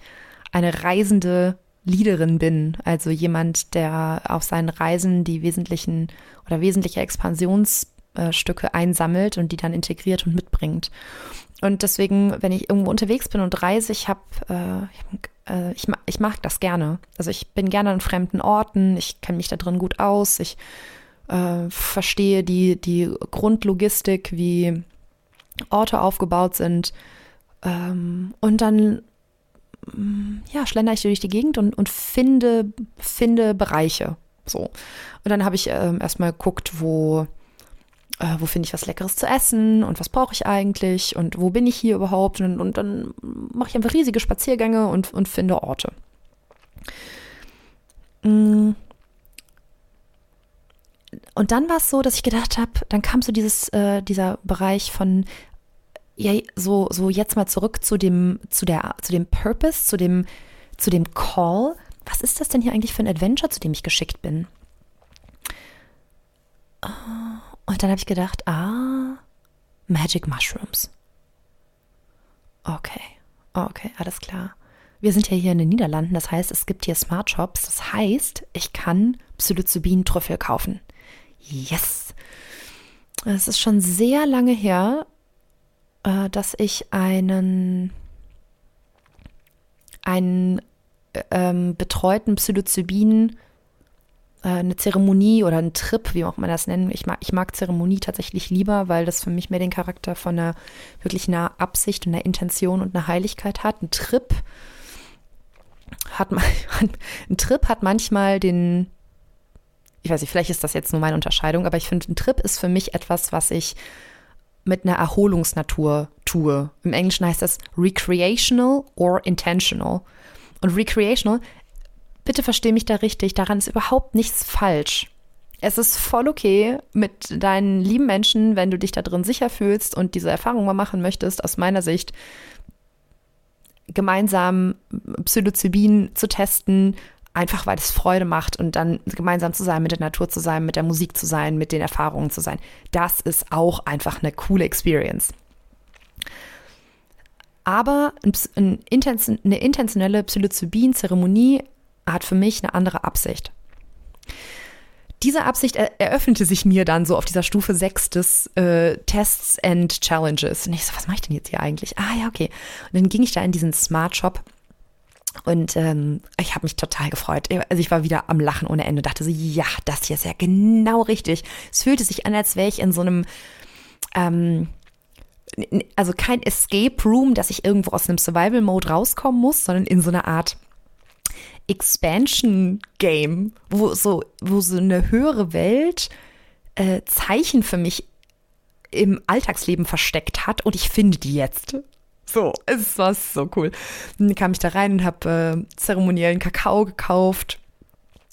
eine reisende Leaderin bin, also jemand, der auf seinen Reisen die wesentlichen oder wesentliche Expansions Musikstücke einsammelt und die dann integriert und mitbringt. Und deswegen, wenn ich irgendwo unterwegs bin und reise, ich habe, äh, äh, ich, ich mag das gerne. Also ich bin gerne an fremden Orten, ich kenne mich da drin gut aus, ich äh, verstehe die, die Grundlogistik, wie Orte aufgebaut sind. Ähm, und dann ja, schlender ich durch die Gegend und, und finde, finde Bereiche. So. Und dann habe ich ähm, erstmal geguckt, wo, äh, wo finde ich was Leckeres zu essen und was brauche ich eigentlich und wo bin ich hier überhaupt. Und, und dann mache ich einfach riesige Spaziergänge und, und finde Orte. Mm. Und dann war es so, dass ich gedacht habe, dann kam so dieses, äh, dieser Bereich von, ja, so, so jetzt mal zurück zu dem, zu der, zu dem Purpose, zu dem, zu dem Call. Was ist das denn hier eigentlich für ein Adventure, zu dem ich geschickt bin? Und dann habe ich gedacht, ah, Magic Mushrooms. Okay, okay, alles klar. Wir sind ja hier in den Niederlanden, das heißt, es gibt hier Smart Shops. Das heißt, ich kann Psilocybin-Trüffel kaufen. Yes! Es ist schon sehr lange her, äh, dass ich einen, einen ähm, betreuten Psilocybin, äh, eine Zeremonie oder einen Trip, wie auch man das nennen. Ich mag, ich mag Zeremonie tatsächlich lieber, weil das für mich mehr den Charakter von einer wirklich einer Absicht und einer Intention und einer Heiligkeit hat. Ein Trip hat ein Trip hat manchmal den ich weiß nicht, vielleicht ist das jetzt nur meine Unterscheidung, aber ich finde, ein Trip ist für mich etwas, was ich mit einer Erholungsnatur tue. Im Englischen heißt das recreational or intentional. Und recreational, bitte verstehe mich da richtig, daran ist überhaupt nichts falsch. Es ist voll okay mit deinen lieben Menschen, wenn du dich da drin sicher fühlst und diese Erfahrung mal machen möchtest, aus meiner Sicht, gemeinsam Psilocybin zu testen, einfach weil es Freude macht und dann gemeinsam zu sein, mit der Natur zu sein, mit der Musik zu sein, mit den Erfahrungen zu sein. Das ist auch einfach eine coole Experience. Aber eine intentionelle Psilocybin-Zeremonie hat für mich eine andere Absicht. Diese Absicht eröffnete sich mir dann so auf dieser Stufe 6 des äh, Tests and Challenges. Und ich so, was mache ich denn jetzt hier eigentlich? Ah ja, okay. Und dann ging ich da in diesen Smart Shop und ähm, ich habe mich total gefreut. Also ich war wieder am Lachen ohne Ende. Dachte so, ja, das hier ist ja genau richtig. Es fühlte sich an, als wäre ich in so einem, ähm, also kein Escape Room, dass ich irgendwo aus einem Survival Mode rauskommen muss, sondern in so einer Art Expansion Game, wo so, wo so eine höhere Welt äh, Zeichen für mich im Alltagsleben versteckt hat und ich finde die jetzt. So, es war so cool. Dann kam ich da rein und habe äh, zeremoniellen Kakao gekauft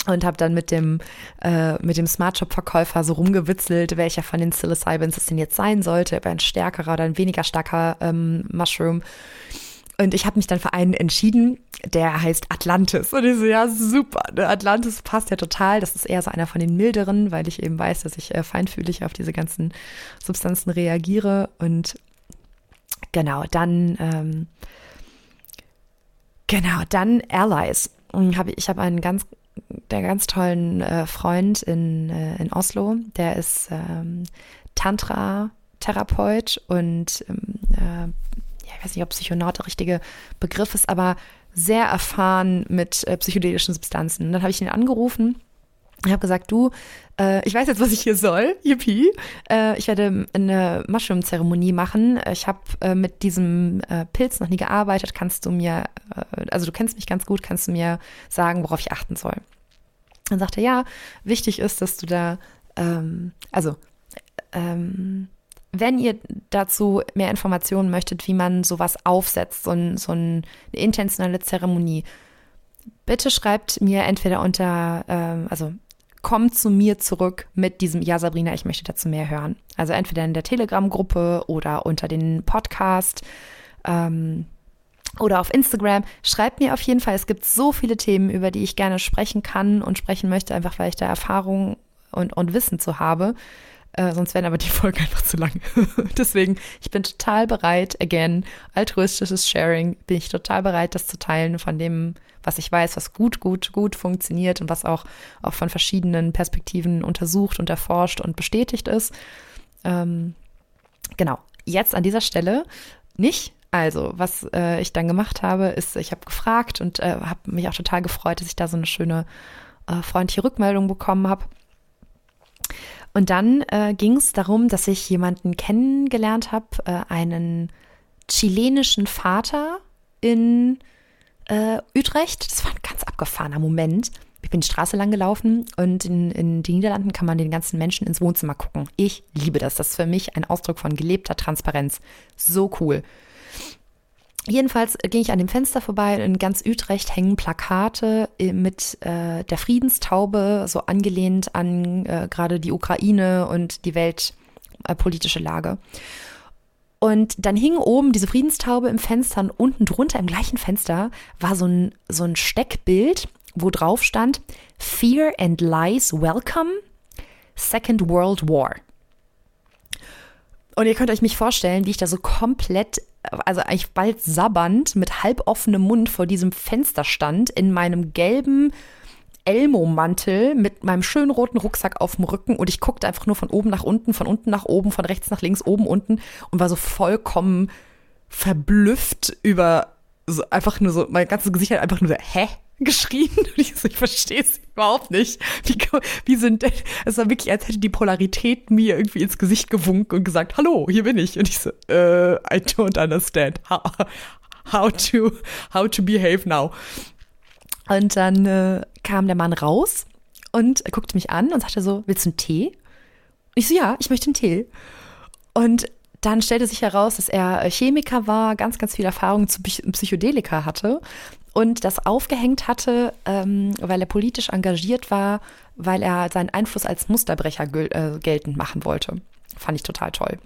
und habe dann mit dem äh, mit dem Smart Shop Verkäufer so rumgewitzelt, welcher von den Psilocybins es denn jetzt sein sollte, ob ein stärkerer oder ein weniger starker ähm, Mushroom. Und ich habe mich dann für einen entschieden, der heißt Atlantis. Und ich so, ja, super. Ne? Atlantis passt ja total. Das ist eher so einer von den milderen, weil ich eben weiß, dass ich äh, feinfühlig auf diese ganzen Substanzen reagiere. Und Genau, dann ähm, genau, dann Allies. Hab, ich habe einen ganz, der ganz tollen äh, Freund in, äh, in Oslo, der ist ähm, Tantra-Therapeut und ähm, äh, ja, ich weiß nicht, ob Psychonaut der richtige Begriff ist, aber sehr erfahren mit äh, psychedelischen Substanzen. Und dann habe ich ihn angerufen ich habe gesagt, du, äh, ich weiß jetzt, was ich hier soll, yippie. Äh, ich werde eine Mushroom-Zeremonie machen. Ich habe äh, mit diesem äh, Pilz noch nie gearbeitet. Kannst du mir, äh, also du kennst mich ganz gut, kannst du mir sagen, worauf ich achten soll? Dann sagte er, ja, wichtig ist, dass du da, ähm, also, ähm, wenn ihr dazu mehr Informationen möchtet, wie man sowas aufsetzt, so, ein, so eine intentionelle Zeremonie, bitte schreibt mir entweder unter, ähm, also komm zu mir zurück mit diesem, ja Sabrina, ich möchte dazu mehr hören. Also entweder in der Telegram-Gruppe oder unter den Podcast ähm, oder auf Instagram. Schreibt mir auf jeden Fall, es gibt so viele Themen, über die ich gerne sprechen kann und sprechen möchte, einfach weil ich da Erfahrung und, und Wissen zu habe. Äh, sonst werden aber die Folgen einfach zu lang. Deswegen, ich bin total bereit, again, altruistisches Sharing, bin ich total bereit, das zu teilen von dem, was ich weiß, was gut, gut, gut funktioniert und was auch, auch von verschiedenen Perspektiven untersucht und erforscht und bestätigt ist. Ähm, genau, jetzt an dieser Stelle nicht. Also, was äh, ich dann gemacht habe, ist, ich habe gefragt und äh, habe mich auch total gefreut, dass ich da so eine schöne, äh, freundliche Rückmeldung bekommen habe. Und dann äh, ging es darum, dass ich jemanden kennengelernt habe, äh, einen chilenischen Vater in äh, Utrecht. Das war ein ganz abgefahrener Moment. Ich bin die Straße lang gelaufen und in, in den Niederlanden kann man den ganzen Menschen ins Wohnzimmer gucken. Ich liebe das. Das ist für mich ein Ausdruck von gelebter Transparenz. So cool. Jedenfalls ging ich an dem Fenster vorbei. In ganz Utrecht hängen Plakate äh, mit äh, der Friedenstaube, so angelehnt an äh, gerade die Ukraine und die weltpolitische äh, Lage. Und dann hing oben diese Friedenstaube im Fenster und unten drunter im gleichen Fenster war so ein, so ein Steckbild, wo drauf stand Fear and Lies Welcome, Second World War. Und ihr könnt euch mich vorstellen, wie ich da so komplett, also eigentlich bald sabbernd mit halb offenem Mund vor diesem Fenster stand, in meinem gelben Elmo-Mantel mit meinem schönen roten Rucksack auf dem Rücken und ich guckte einfach nur von oben nach unten, von unten nach oben, von rechts nach links, oben, unten und war so vollkommen verblüfft über so einfach nur so, mein ganzes Gesicht hat einfach nur so, hä? geschrien und ich, so, ich verstehe es überhaupt nicht. Wie, wie sind denn, es war wirklich, als hätte die Polarität mir irgendwie ins Gesicht gewunken und gesagt, hallo, hier bin ich. Und ich so, uh, I don't understand how, how to, how to behave now. Und dann äh, kam der Mann raus und guckte mich an und sagte so, willst du einen Tee? Und ich so, ja, ich möchte einen Tee. Und dann stellte sich heraus, dass er Chemiker war, ganz, ganz viel Erfahrung zu Psychedelika hatte und das aufgehängt hatte, ähm, weil er politisch engagiert war, weil er seinen Einfluss als Musterbrecher gel äh, geltend machen wollte. Fand ich total toll.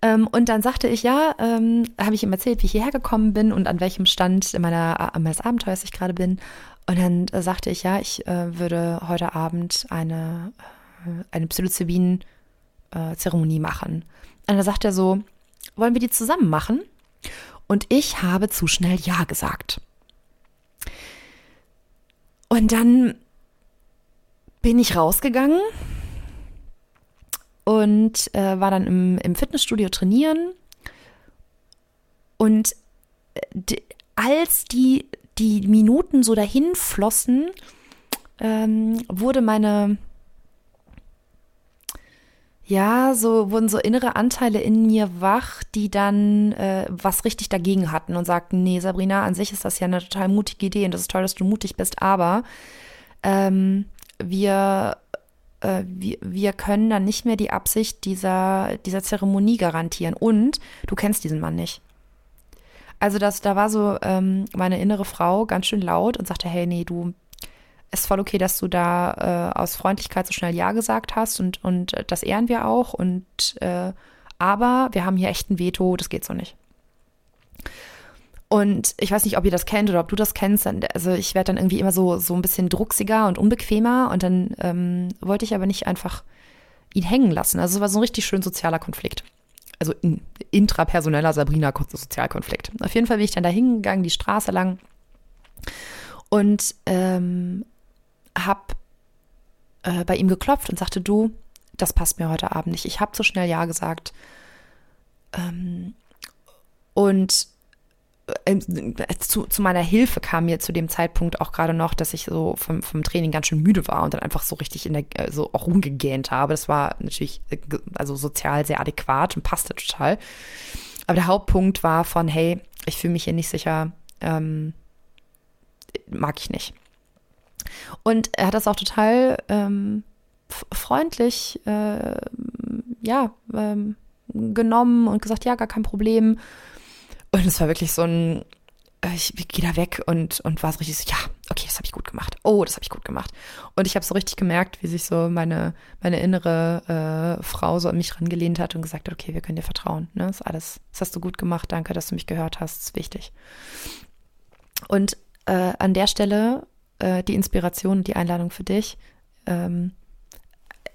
Ähm, und dann sagte ich, ja, ähm, habe ich ihm erzählt, wie ich hierher gekommen bin und an welchem Stand meiner, meines Abenteuers ich gerade bin. Und dann äh, sagte ich, ja, ich äh, würde heute Abend eine, äh, eine Psilocybin-Zeremonie machen. Und dann sagt er so, wollen wir die zusammen machen? Und ich habe zu schnell Ja gesagt. Und dann bin ich rausgegangen und äh, war dann im, im Fitnessstudio trainieren. Und äh, als die, die Minuten so dahin flossen, ähm, wurde meine, ja, so wurden so innere Anteile in mir wach, die dann äh, was richtig dagegen hatten und sagten, nee, Sabrina, an sich ist das ja eine total mutige Idee und das ist toll, dass du mutig bist, aber ähm, wir äh, wir, wir können dann nicht mehr die Absicht dieser, dieser Zeremonie garantieren. Und du kennst diesen Mann nicht. Also das, da war so ähm, meine innere Frau ganz schön laut und sagte, hey, nee, du, ist voll okay, dass du da äh, aus Freundlichkeit so schnell Ja gesagt hast und, und das ehren wir auch. Und äh, aber wir haben hier echt ein Veto, das geht so nicht. Und ich weiß nicht, ob ihr das kennt oder ob du das kennst. Also ich werde dann irgendwie immer so, so ein bisschen drucksiger und unbequemer und dann ähm, wollte ich aber nicht einfach ihn hängen lassen. Also es war so ein richtig schön sozialer Konflikt. Also in, intrapersoneller Sabrina-Sozialkonflikt. Auf jeden Fall bin ich dann da hingegangen, die Straße lang und ähm, hab äh, bei ihm geklopft und sagte, du, das passt mir heute Abend nicht. Ich habe zu schnell Ja gesagt. Ähm, und äh, zu, zu, meiner Hilfe kam mir zu dem Zeitpunkt auch gerade noch, dass ich so vom, vom Training ganz schön müde war und dann einfach so richtig in der, äh, so auch rumgegähnt habe. Das war natürlich, äh, also sozial sehr adäquat und passte total. Aber der Hauptpunkt war von, hey, ich fühle mich hier nicht sicher, ähm, mag ich nicht. Und er hat das auch total ähm, freundlich, äh, ja, ähm, genommen und gesagt, ja, gar kein Problem. Und es war wirklich so ein, äh, ich gehe da weg und, und war so richtig so, ja, okay, das habe ich gut gemacht. Oh, das habe ich gut gemacht. Und ich habe so richtig gemerkt, wie sich so meine, meine innere äh, Frau so an mich rangelehnt hat und gesagt hat, okay, wir können dir vertrauen. Ne? Das ist alles, das hast du gut gemacht, danke, dass du mich gehört hast, das ist wichtig. Und äh, an der Stelle äh, die Inspiration die Einladung für dich. Ähm,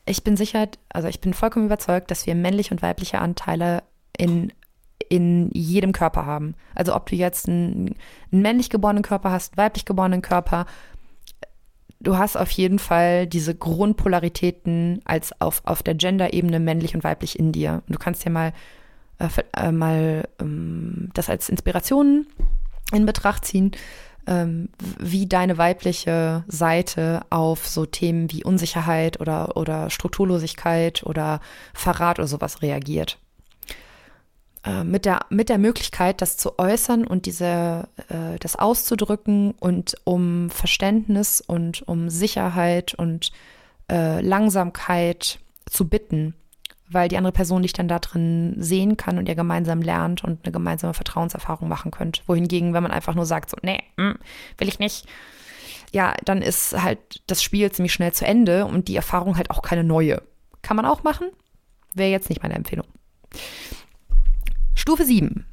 ich bin sicher, also ich bin vollkommen überzeugt, dass wir männliche und weibliche Anteile in in jedem Körper haben. Also ob du jetzt einen, einen männlich geborenen Körper hast, weiblich geborenen Körper, du hast auf jeden Fall diese Grundpolaritäten als auf, auf der Gender-Ebene männlich und weiblich in dir. Und du kannst ja mal, äh, äh, mal ähm, das als Inspiration in Betracht ziehen, ähm, wie deine weibliche Seite auf so Themen wie Unsicherheit oder, oder Strukturlosigkeit oder Verrat oder sowas reagiert. Äh, mit, der, mit der Möglichkeit, das zu äußern und diese, äh, das auszudrücken und um Verständnis und um Sicherheit und äh, Langsamkeit zu bitten, weil die andere Person dich dann da drin sehen kann und ihr gemeinsam lernt und eine gemeinsame Vertrauenserfahrung machen könnt. Wohingegen, wenn man einfach nur sagt, so, nee, hm, will ich nicht, ja, dann ist halt das Spiel ziemlich schnell zu Ende und die Erfahrung halt auch keine neue. Kann man auch machen, wäre jetzt nicht meine Empfehlung. Stufe 7.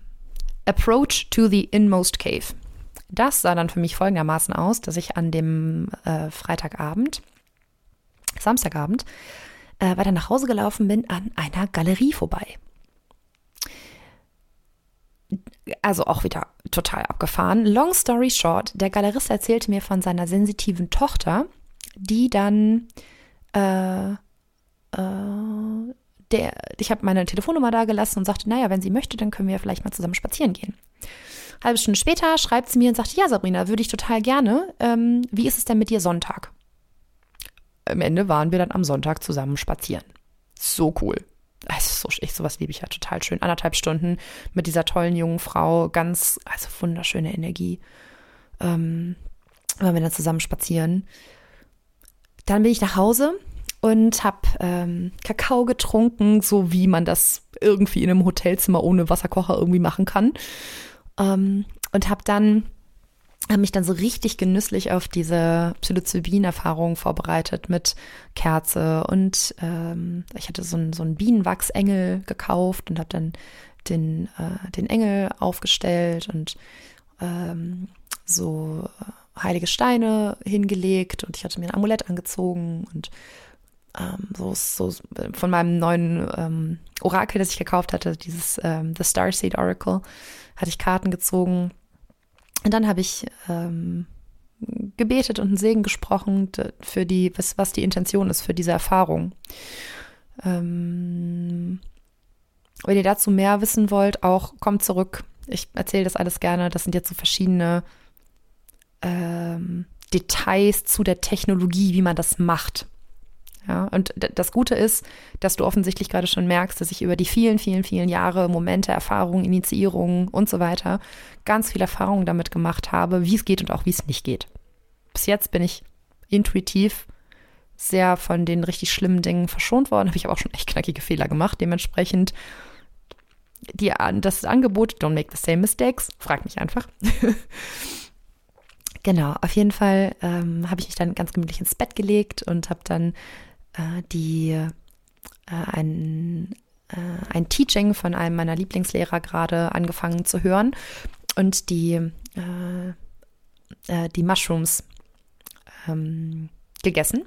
Approach to the inmost cave. Das sah dann für mich folgendermaßen aus, dass ich an dem äh, Freitagabend, Samstagabend, äh, weiter nach Hause gelaufen bin an einer Galerie vorbei. Also auch wieder total abgefahren. Long story short, der Galerist erzählte mir von seiner sensitiven Tochter, die dann äh, äh, der, ich habe meine Telefonnummer da gelassen und sagte, naja, wenn sie möchte, dann können wir vielleicht mal zusammen spazieren gehen. Halbe Stunde später schreibt sie mir und sagt, ja, Sabrina, würde ich total gerne. Ähm, wie ist es denn mit dir Sonntag? Am Ende waren wir dann am Sonntag zusammen spazieren. So cool. Also so, ich, sowas liebe ich ja total schön. Anderthalb Stunden mit dieser tollen jungen Frau, ganz, also wunderschöne Energie. Ähm, waren wir dann zusammen spazieren. Dann bin ich nach Hause und habe ähm, Kakao getrunken, so wie man das irgendwie in einem Hotelzimmer ohne Wasserkocher irgendwie machen kann. Ähm, und habe dann habe mich dann so richtig genüsslich auf diese Psilocybin-Erfahrung vorbereitet mit Kerze und ähm, ich hatte so einen, so Bienenwachsengel gekauft und habe dann den, äh, den Engel aufgestellt und ähm, so heilige Steine hingelegt und ich hatte mir ein Amulett angezogen und ähm, so, so von meinem neuen ähm, Orakel, das ich gekauft hatte, dieses ähm, The Starseed Oracle, hatte ich Karten gezogen. Und dann habe ich ähm, gebetet und einen Segen gesprochen für die, was, was die Intention ist für diese Erfahrung. Ähm, wenn ihr dazu mehr wissen wollt, auch kommt zurück. Ich erzähle das alles gerne. Das sind jetzt so verschiedene ähm, Details zu der Technologie, wie man das macht. Ja, und das Gute ist, dass du offensichtlich gerade schon merkst, dass ich über die vielen, vielen, vielen Jahre, Momente, Erfahrungen, Initiierungen und so weiter ganz viel Erfahrungen damit gemacht habe, wie es geht und auch wie es nicht geht. Bis jetzt bin ich intuitiv sehr von den richtig schlimmen Dingen verschont worden, habe ich aber auch schon echt knackige Fehler gemacht. Dementsprechend die, das Angebot, don't make the same mistakes, frag mich einfach. genau, auf jeden Fall ähm, habe ich mich dann ganz gemütlich ins Bett gelegt und habe dann äh, die äh, ein, äh, ein Teaching von einem meiner Lieblingslehrer gerade angefangen zu hören und die, äh, äh, die Mushrooms ähm, gegessen.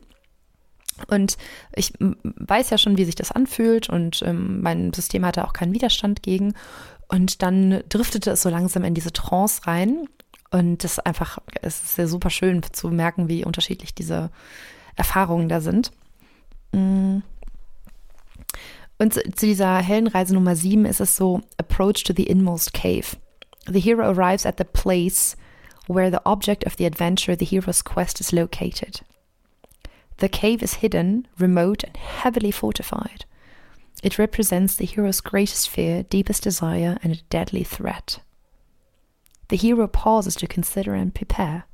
Und ich weiß ja schon, wie sich das anfühlt und ähm, mein System hatte auch keinen Widerstand gegen. Und dann driftete es so langsam in diese Trance rein. Und das einfach, es ist ja super schön zu merken, wie unterschiedlich diese Erfahrungen da sind. Mm. Und zu, zu dieser Heldenreise Nummer 7 ist es so: Approach to the inmost cave. The hero arrives at the place where the object of the adventure, the hero's quest, is located. The cave is hidden, remote, and heavily fortified. It represents the hero's greatest fear, deepest desire, and a deadly threat. The hero pauses to consider and prepare.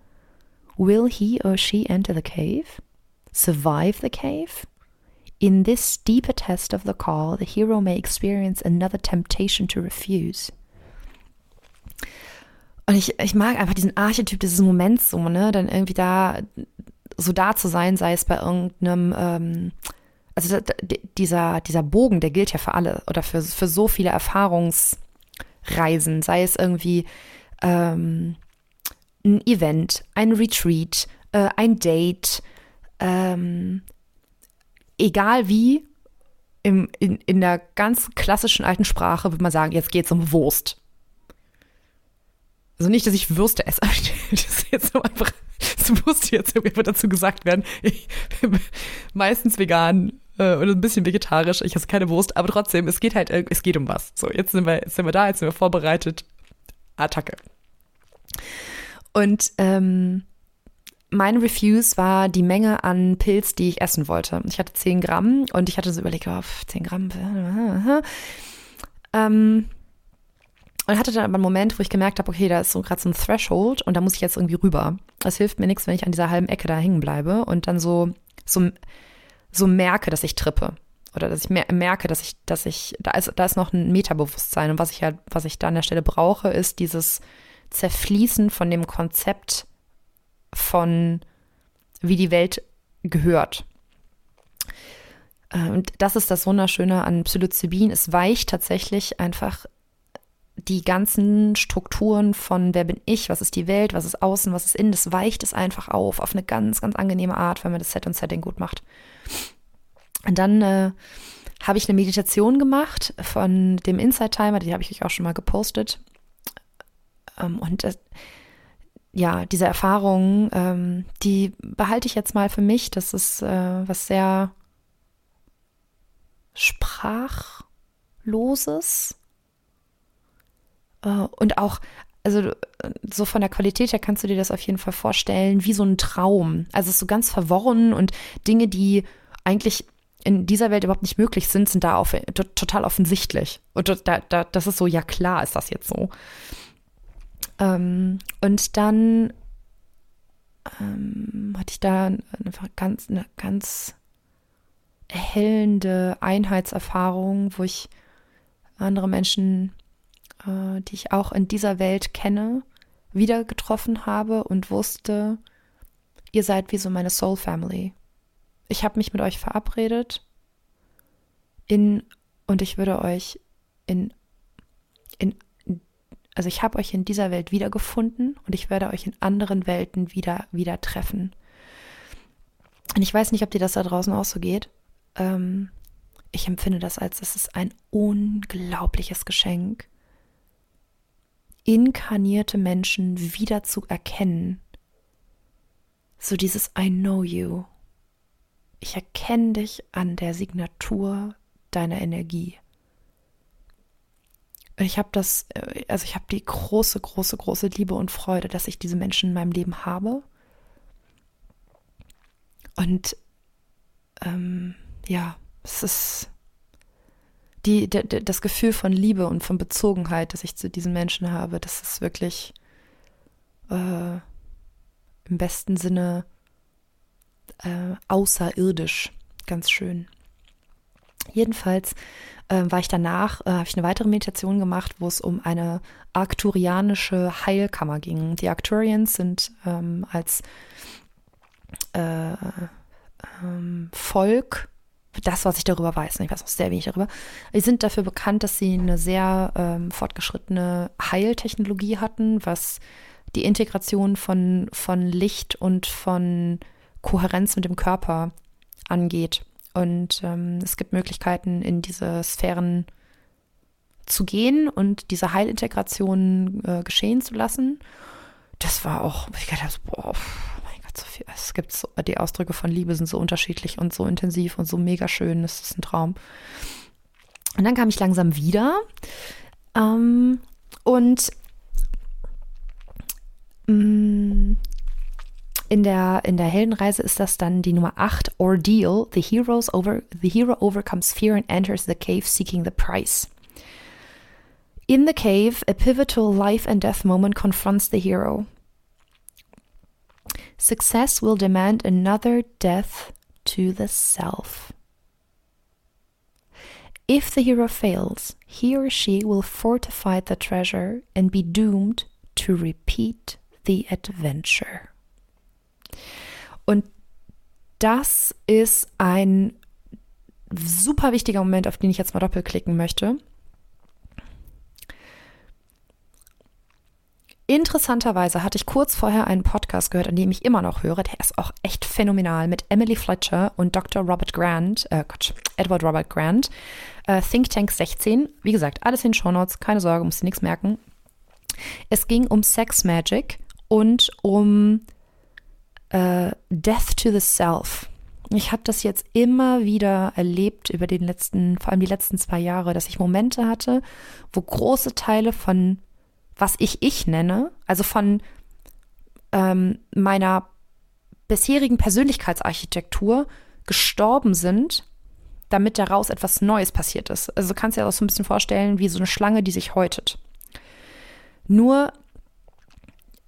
Will he or she enter the cave? Survive the cave? In this deeper test of the call, the hero may experience another temptation to refuse. Und ich, ich mag einfach diesen Archetyp dieses Moments so, ne? Dann irgendwie da so da zu sein, sei es bei irgendeinem, ähm, also dieser, dieser Bogen, der gilt ja für alle oder für, für so viele Erfahrungsreisen, sei es irgendwie ähm, ein Event, ein Retreat, äh, ein Date, ähm, egal wie, im, in, in der ganz klassischen alten Sprache würde man sagen, jetzt geht es um Wurst. Also nicht, dass ich Würste esse, das ist jetzt einfach so musste jetzt irgendwie dazu gesagt werden. Ich bin meistens vegan äh, und ein bisschen vegetarisch. Ich esse keine Wurst, aber trotzdem, es geht halt, es geht um was. So, jetzt sind wir, jetzt sind wir da, jetzt sind wir vorbereitet. Attacke. Und ähm, mein Refuse war die Menge an Pilz, die ich essen wollte. Ich hatte 10 Gramm und ich hatte so überlegt, oh, 10 Gramm. Ähm, und hatte dann aber einen Moment, wo ich gemerkt habe, okay, da ist so gerade so ein Threshold und da muss ich jetzt irgendwie rüber. Das hilft mir nichts, wenn ich an dieser halben Ecke da hängen bleibe und dann so, so, so merke, dass ich trippe. Oder dass ich merke, dass ich, dass ich, da ist, da ist noch ein Metabewusstsein. Und was ich halt, was ich da an der Stelle brauche, ist dieses Zerfließen von dem Konzept, von wie die Welt gehört. Äh, und das ist das Wunderschöne an Psilocybin. Es weicht tatsächlich einfach die ganzen Strukturen von wer bin ich, was ist die Welt, was ist außen, was ist innen, das weicht es einfach auf, auf eine ganz, ganz angenehme Art, wenn man das Set und Setting gut macht. Und dann äh, habe ich eine Meditation gemacht von dem Inside Timer, die habe ich euch auch schon mal gepostet. Ähm, und äh, ja, diese Erfahrungen, ähm, die behalte ich jetzt mal für mich. Das ist äh, was sehr Sprachloses. Äh, und auch, also so von der Qualität her kannst du dir das auf jeden Fall vorstellen, wie so ein Traum. Also es ist so ganz verworren und Dinge, die eigentlich in dieser Welt überhaupt nicht möglich sind, sind da auf, total offensichtlich. Und da, da, das ist so, ja klar ist das jetzt so. Ähm, und dann ähm, hatte ich da einfach ganz, eine ganz erhellende Einheitserfahrung, wo ich andere Menschen, äh, die ich auch in dieser Welt kenne, wieder getroffen habe und wusste, ihr seid wie so meine Soul Family. Ich habe mich mit euch verabredet in und ich würde euch in in also ich habe euch in dieser Welt wiedergefunden und ich werde euch in anderen Welten wieder, wieder treffen. Und ich weiß nicht, ob dir das da draußen auch so geht. Ähm, ich empfinde das als, es ist ein unglaubliches Geschenk, inkarnierte Menschen wieder zu erkennen. So dieses I know you. Ich erkenne dich an der Signatur deiner Energie. Ich habe das, äh, also ich habe die große, große, große Liebe und Freude, dass ich diese Menschen in meinem Leben habe. Und ähm, ja, es ist die, de, de, das Gefühl von Liebe und von Bezogenheit, das ich zu diesen Menschen habe, das ist wirklich äh, im besten Sinne äh, außerirdisch. Ganz schön. Jedenfalls äh, war ich danach, äh, habe ich eine weitere Meditation gemacht, wo es um eine arkturianische Heilkammer ging. Die Arcturians sind ähm, als äh, ähm, Volk, das, was ich darüber weiß, ich weiß auch sehr wenig darüber, die sind dafür bekannt, dass sie eine sehr ähm, fortgeschrittene Heiltechnologie hatten, was die Integration von, von Licht und von Kohärenz mit dem Körper angeht. Und ähm, es gibt Möglichkeiten, in diese Sphären zu gehen und diese Heilintegration äh, geschehen zu lassen. Das war auch, ich dachte, boah, oh mein Gott, so viel. Es gibt so, die Ausdrücke von Liebe sind so unterschiedlich und so intensiv und so mega schön. Das ist ein Traum. Und dann kam ich langsam wieder. Ähm, und mh, mm, in der, in der Heldenreise ist das dann die Nummer 8, Ordeal. The, heroes over, the hero overcomes fear and enters the cave seeking the prize. In the cave, a pivotal life and death moment confronts the hero. Success will demand another death to the self. If the hero fails, he or she will fortify the treasure and be doomed to repeat the adventure. Und das ist ein super wichtiger Moment, auf den ich jetzt mal doppelklicken möchte. Interessanterweise hatte ich kurz vorher einen Podcast gehört, an dem ich immer noch höre. Der ist auch echt phänomenal mit Emily Fletcher und Dr. Robert Grant, äh Gott, Edward Robert Grant. Äh, Think Tank 16. Wie gesagt, alles in Shownotes, keine Sorge, muss nichts merken. Es ging um Sex Magic und um äh, Death to the Self. Ich habe das jetzt immer wieder erlebt über den letzten, vor allem die letzten zwei Jahre, dass ich Momente hatte, wo große Teile von was ich ich nenne, also von ähm, meiner bisherigen Persönlichkeitsarchitektur gestorben sind, damit daraus etwas Neues passiert ist. Also du kannst dir das so ein bisschen vorstellen wie so eine Schlange, die sich häutet. Nur,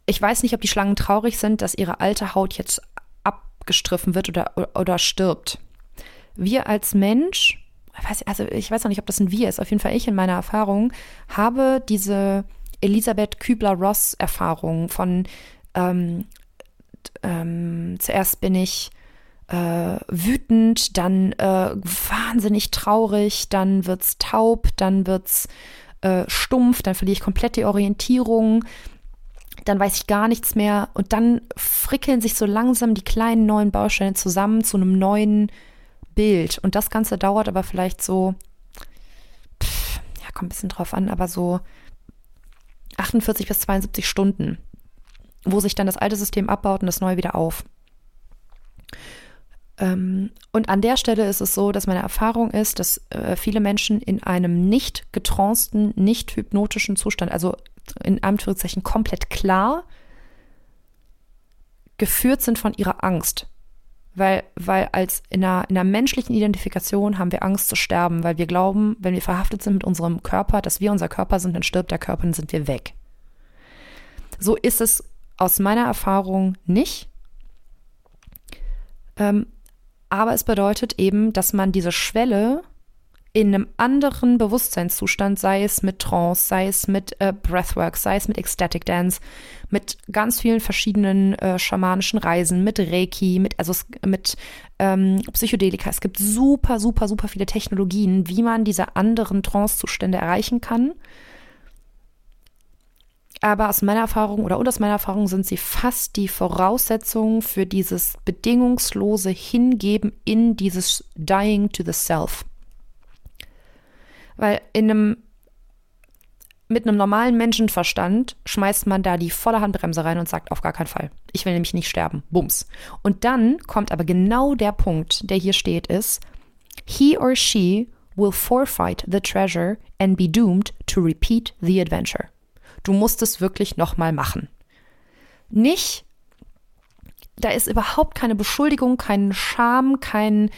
ich weiß nicht, ob die Schlangen traurig sind, dass ihre alte Haut jetzt abgestriffen wird oder, oder stirbt. Wir als Mensch, weiß, also ich weiß noch nicht, ob das ein Wir ist, auf jeden Fall ich in meiner Erfahrung, habe diese Elisabeth Kübler-Ross-Erfahrung von ähm, ähm, zuerst bin ich äh, wütend, dann äh, wahnsinnig traurig, dann wird's taub, dann wird's äh, stumpf, dann verliere ich komplett die Orientierung, dann weiß ich gar nichts mehr und dann frickeln sich so langsam die kleinen neuen Bausteine zusammen zu einem neuen Bild und das Ganze dauert aber vielleicht so, pff, ja, kommt ein bisschen drauf an, aber so 48 bis 72 Stunden, wo sich dann das alte System abbaut und das neue wieder auf. Ähm, und an der Stelle ist es so, dass meine Erfahrung ist, dass äh, viele Menschen in einem nicht getranceden, nicht hypnotischen Zustand, also in Anführungszeichen komplett klar, geführt sind von ihrer Angst. Weil, weil als in einer, in einer menschlichen Identifikation haben wir Angst zu sterben, weil wir glauben, wenn wir verhaftet sind mit unserem Körper, dass wir unser Körper sind, dann stirbt der Körper, dann sind wir weg. So ist es aus meiner Erfahrung nicht. Ähm, aber es bedeutet eben, dass man diese Schwelle in einem anderen Bewusstseinszustand, sei es mit Trance, sei es mit äh, Breathwork, sei es mit Ecstatic Dance, mit ganz vielen verschiedenen äh, schamanischen Reisen, mit Reiki, mit, also mit ähm, Psychedelika. Es gibt super, super, super viele Technologien, wie man diese anderen Trance-Zustände erreichen kann. Aber aus meiner Erfahrung oder aus meiner Erfahrung sind sie fast die Voraussetzungen für dieses bedingungslose Hingeben in dieses Dying to the Self. Weil in einem mit einem normalen Menschenverstand schmeißt man da die volle Handbremse rein und sagt auf gar keinen Fall. Ich will nämlich nicht sterben. Bums. Und dann kommt aber genau der Punkt, der hier steht, ist, he or she will forfeit the treasure and be doomed to repeat the adventure du musst es wirklich nochmal machen. Nicht, da ist überhaupt keine Beschuldigung, kein Scham, kein,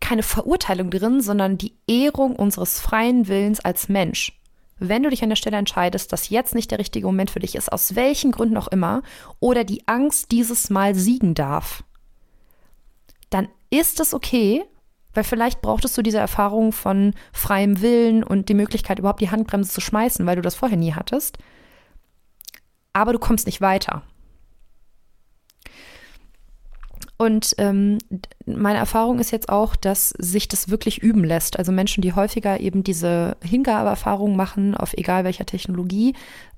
keine Verurteilung drin, sondern die Ehrung unseres freien Willens als Mensch. Wenn du dich an der Stelle entscheidest, dass jetzt nicht der richtige Moment für dich ist, aus welchen Gründen auch immer, oder die Angst dieses Mal siegen darf, dann ist es okay, weil vielleicht brauchtest du diese Erfahrung von freiem Willen und die Möglichkeit, überhaupt die Handbremse zu schmeißen, weil du das vorher nie hattest. Aber du kommst nicht weiter. Und ähm, meine Erfahrung ist jetzt auch, dass sich das wirklich üben lässt. Also Menschen, die häufiger eben diese Hingabeerfahrung machen, auf egal welcher Technologie,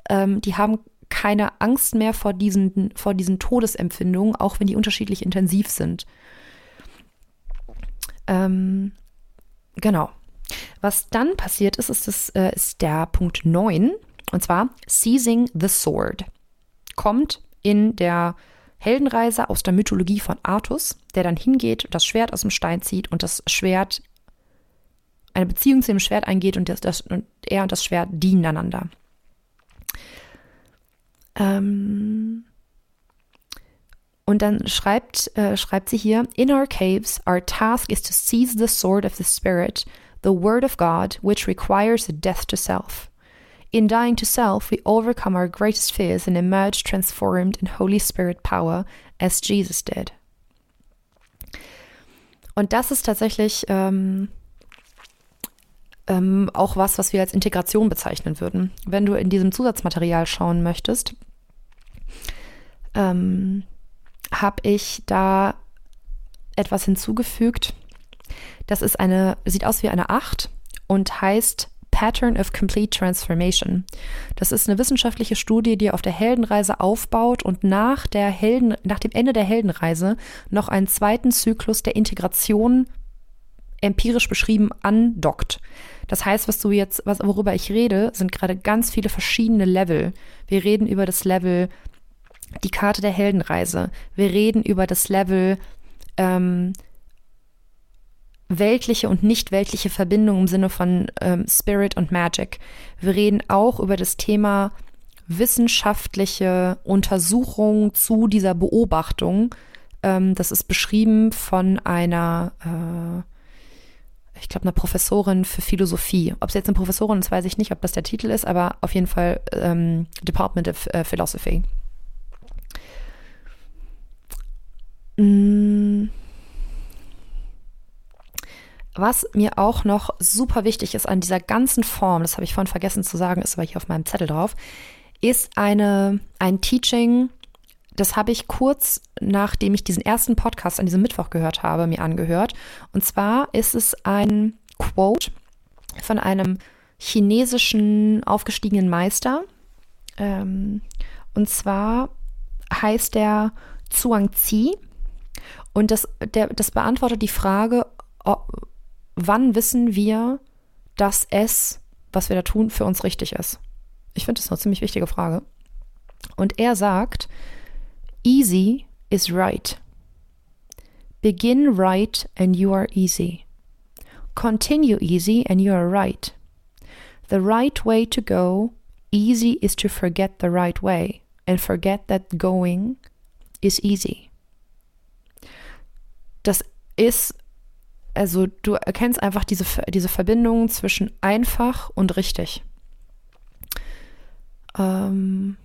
ähm, die haben keine Angst mehr vor diesen, vor diesen Todesempfindungen, auch wenn die unterschiedlich intensiv sind. Ähm, genau. Was dann passiert ist, ist, das, äh, ist der Punkt 9, und zwar Seizing the Sword. Kommt in der Heldenreise aus der Mythologie von Artus, der dann hingeht, das Schwert aus dem Stein zieht und das Schwert, eine Beziehung zu dem Schwert eingeht und, das, das, und er und das Schwert dienen einander. Ähm, und dann schreibt, äh, schreibt sie hier, In our caves, our task is to seize the sword of the Spirit, the word of God, which requires a death to self. In dying to self, we overcome our greatest fears and emerge transformed in Holy Spirit power, as Jesus did. Und das ist tatsächlich ähm, ähm, auch was, was wir als Integration bezeichnen würden. Wenn du in diesem Zusatzmaterial schauen möchtest, ähm, habe ich da etwas hinzugefügt. Das ist eine, sieht aus wie eine 8 und heißt Pattern of Complete Transformation. Das ist eine wissenschaftliche Studie, die auf der Heldenreise aufbaut und nach der Helden, nach dem Ende der Heldenreise noch einen zweiten Zyklus der Integration empirisch beschrieben andockt. Das heißt, was du jetzt, was, worüber ich rede, sind gerade ganz viele verschiedene Level. Wir reden über das Level die Karte der Heldenreise. Wir reden über das Level ähm, weltliche und nicht weltliche Verbindung im Sinne von ähm, Spirit und Magic. Wir reden auch über das Thema wissenschaftliche Untersuchung zu dieser Beobachtung. Ähm, das ist beschrieben von einer, äh, ich glaube, einer Professorin für Philosophie. Ob sie jetzt eine Professorin ist, weiß ich nicht, ob das der Titel ist, aber auf jeden Fall ähm, Department of äh, Philosophy. Mm. Was mir auch noch super wichtig ist an dieser ganzen Form, das habe ich vorhin vergessen zu sagen, ist aber hier auf meinem Zettel drauf, ist eine, ein Teaching, das habe ich kurz nachdem ich diesen ersten Podcast an diesem Mittwoch gehört habe, mir angehört. Und zwar ist es ein Quote von einem chinesischen aufgestiegenen Meister. Ähm, und zwar heißt der Zhuangzi. Und das, der, das beantwortet die Frage, wann wissen wir, dass es, was wir da tun, für uns richtig ist? Ich finde das eine ziemlich wichtige Frage. Und er sagt, easy is right. Begin right and you are easy. Continue easy and you are right. The right way to go, easy is to forget the right way and forget that going is easy. Das ist also du erkennst einfach diese, diese Verbindung zwischen einfach und richtig. Ähm,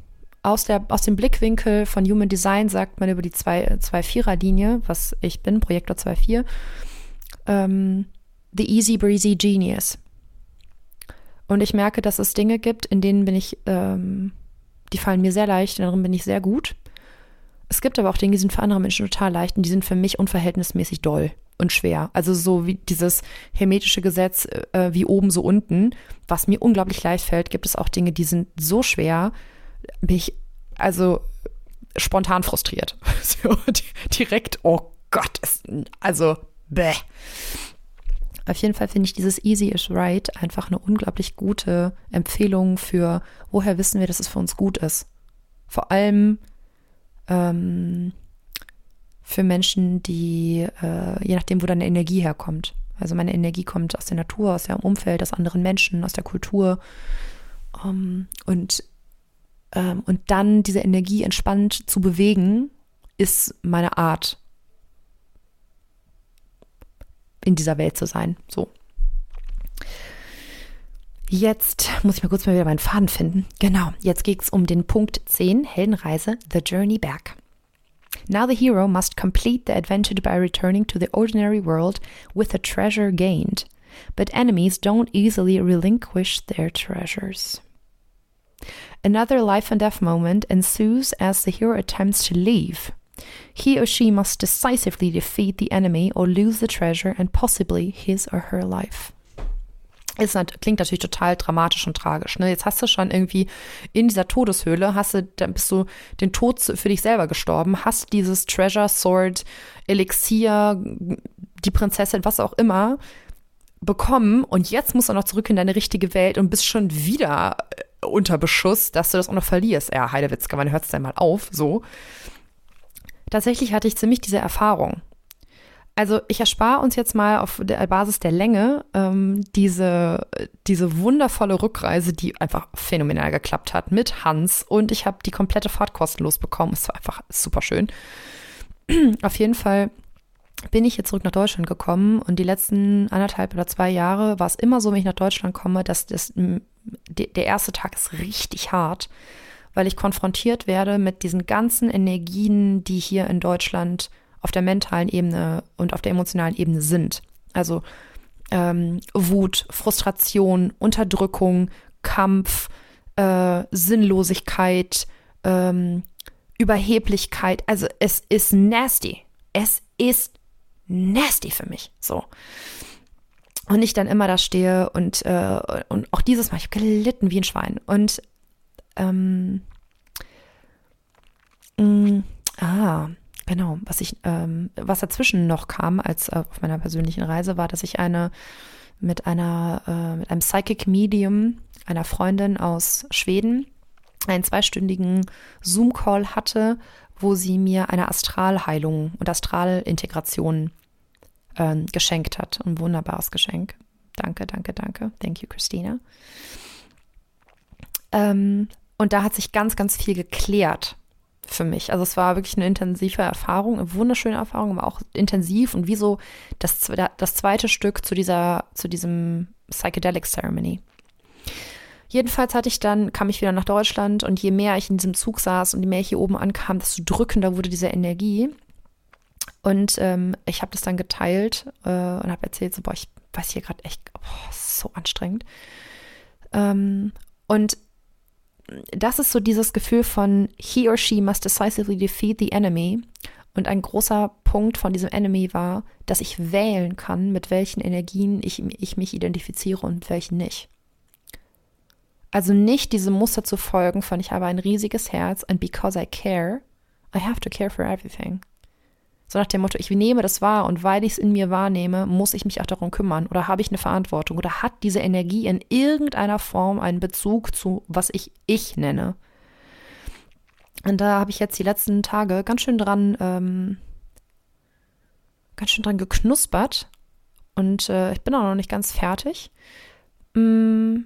aus, der, aus dem Blickwinkel von Human Design sagt man über die 2-4er-Linie, was ich bin, Projektor 2-4, ähm, The Easy Breezy Genius. Und ich merke, dass es Dinge gibt, in denen bin ich, ähm, die fallen mir sehr leicht, in denen bin ich sehr gut. Es gibt aber auch Dinge, die sind für andere Menschen total leicht und die sind für mich unverhältnismäßig doll und schwer. Also so wie dieses hermetische Gesetz äh, wie oben so unten, was mir unglaublich leicht fällt, gibt es auch Dinge, die sind so schwer, mich also spontan frustriert. so, direkt, oh Gott, also bäh. Auf jeden Fall finde ich dieses Easy is Right einfach eine unglaublich gute Empfehlung für, woher wissen wir, dass es für uns gut ist. Vor allem ähm, für Menschen, die, äh, je nachdem, wo deine Energie herkommt. Also meine Energie kommt aus der Natur, aus dem Umfeld, aus anderen Menschen, aus der Kultur. Um, ähm, und, ähm, und dann diese Energie entspannt zu bewegen, ist meine Art, in dieser Welt zu sein. So. Jetzt muss ich mal kurz mal wieder meinen Faden finden. Genau, jetzt geht es um den Punkt 10, Heldenreise, The Journey Back. Now the hero must complete the adventure by returning to the ordinary world with a treasure gained. But enemies don't easily relinquish their treasures. Another life and death moment ensues as the hero attempts to leave. He or she must decisively defeat the enemy or lose the treasure and possibly his or her life. Ist, klingt natürlich total dramatisch und tragisch. Ne? Jetzt hast du schon irgendwie in dieser Todeshöhle, hast du, dann bist du den Tod für dich selber gestorben, hast dieses Treasure Sword, Elixier, die Prinzessin, was auch immer, bekommen und jetzt musst du noch zurück in deine richtige Welt und bist schon wieder äh, unter Beschuss, dass du das auch noch verlierst. Ja, Heidewitzka, wann hört es denn mal auf? So. Tatsächlich hatte ich ziemlich diese Erfahrung. Also ich erspare uns jetzt mal auf der Basis der Länge ähm, diese, diese wundervolle Rückreise, die einfach phänomenal geklappt hat mit Hans und ich habe die komplette Fahrt kostenlos bekommen. Es war einfach super schön. auf jeden Fall bin ich jetzt zurück nach Deutschland gekommen und die letzten anderthalb oder zwei Jahre war es immer so, wenn ich nach Deutschland komme, dass das, der erste Tag ist richtig hart, weil ich konfrontiert werde mit diesen ganzen Energien, die hier in Deutschland auf der mentalen Ebene und auf der emotionalen Ebene sind. Also ähm, Wut, Frustration, Unterdrückung, Kampf, äh, Sinnlosigkeit, ähm, Überheblichkeit. Also es ist nasty. Es ist nasty für mich. So. Und ich dann immer da stehe und, äh, und auch dieses Mal, ich habe gelitten wie ein Schwein. Und ähm, mh, mm, ah, Genau, was ich, ähm, was dazwischen noch kam, als äh, auf meiner persönlichen Reise, war, dass ich eine mit einer, äh, mit einem Psychic Medium, einer Freundin aus Schweden, einen zweistündigen Zoom-Call hatte, wo sie mir eine Astralheilung und Astralintegration äh, geschenkt hat. Ein wunderbares Geschenk. Danke, danke, danke. Thank you, Christina. Ähm, und da hat sich ganz, ganz viel geklärt für mich. Also es war wirklich eine intensive Erfahrung, eine wunderschöne Erfahrung, aber auch intensiv und wie so das, das zweite Stück zu dieser, zu diesem Psychedelic Ceremony. Jedenfalls hatte ich dann, kam ich wieder nach Deutschland und je mehr ich in diesem Zug saß und je mehr ich hier oben ankam, desto drückender wurde diese Energie. Und ähm, ich habe das dann geteilt äh, und habe erzählt, so, boah, ich weiß hier gerade echt, boah, so anstrengend. Ähm, und das ist so dieses Gefühl von he or she must decisively defeat the enemy. Und ein großer Punkt von diesem Enemy war, dass ich wählen kann, mit welchen Energien ich, ich mich identifiziere und welchen nicht. Also nicht diese Muster zu folgen von ich habe ein riesiges Herz and because I care, I have to care for everything. So nach dem Motto, ich nehme das wahr und weil ich es in mir wahrnehme, muss ich mich auch darum kümmern oder habe ich eine Verantwortung oder hat diese Energie in irgendeiner Form einen Bezug zu, was ich ich nenne. Und da habe ich jetzt die letzten Tage ganz schön dran, ähm, ganz schön dran geknuspert und äh, ich bin auch noch nicht ganz fertig. Mm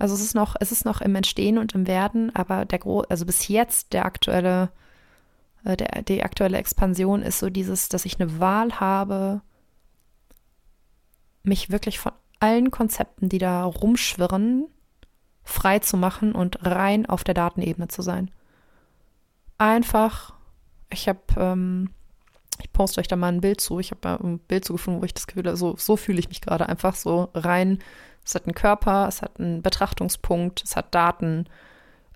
also es ist noch, es ist noch im Entstehen und im Werden, aber der Gro also bis jetzt der aktuelle, äh, der, die aktuelle Expansion ist so dieses, dass ich eine Wahl habe, mich wirklich von allen Konzepten, die da rumschwirren, frei zu machen und rein auf der Datenebene zu sein. Einfach, ich habe, ähm, ich poste euch da mal ein Bild zu. Ich habe ein Bild zu gefunden, wo ich das Gefühl habe, so, so fühle ich mich gerade einfach so rein es hat einen Körper, es hat einen Betrachtungspunkt, es hat Daten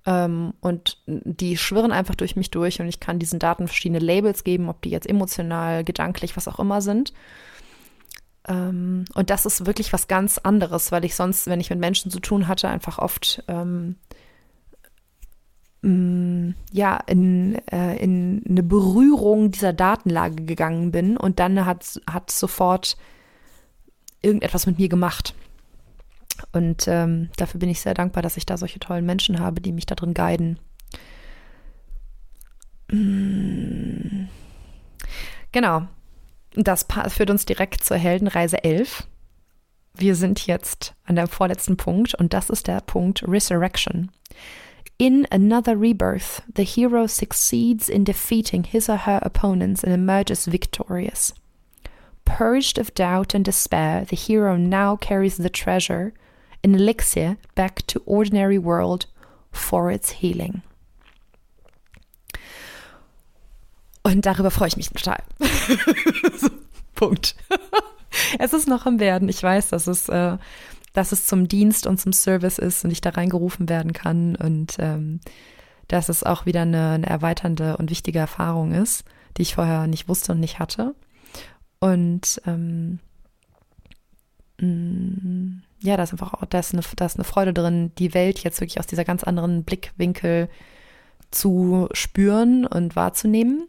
ähm, und die schwirren einfach durch mich durch und ich kann diesen Daten verschiedene Labels geben, ob die jetzt emotional, gedanklich, was auch immer sind. Ähm, und das ist wirklich was ganz anderes, weil ich sonst, wenn ich mit Menschen zu tun hatte, einfach oft ähm, mm, ja, in, äh, in eine Berührung dieser Datenlage gegangen bin und dann hat, hat sofort irgendetwas mit mir gemacht. Und ähm, dafür bin ich sehr dankbar, dass ich da solche tollen Menschen habe, die mich da drin guiden. Mm. Genau. Das führt uns direkt zur Heldenreise 11. Wir sind jetzt an dem vorletzten Punkt und das ist der Punkt Resurrection. In another rebirth, the hero succeeds in defeating his or her opponents and emerges victorious. Purged of doubt and despair, the hero now carries the treasure an elixir back to ordinary world for its healing. Und darüber freue ich mich total. Punkt. es ist noch im Werden. Ich weiß, dass es, äh, dass es zum Dienst und zum Service ist und ich da reingerufen werden kann und ähm, dass es auch wieder eine, eine erweiternde und wichtige Erfahrung ist, die ich vorher nicht wusste und nicht hatte. Und ähm, mm, ja, da ist einfach auch, da ist, eine, da ist eine Freude drin, die Welt jetzt wirklich aus dieser ganz anderen Blickwinkel zu spüren und wahrzunehmen.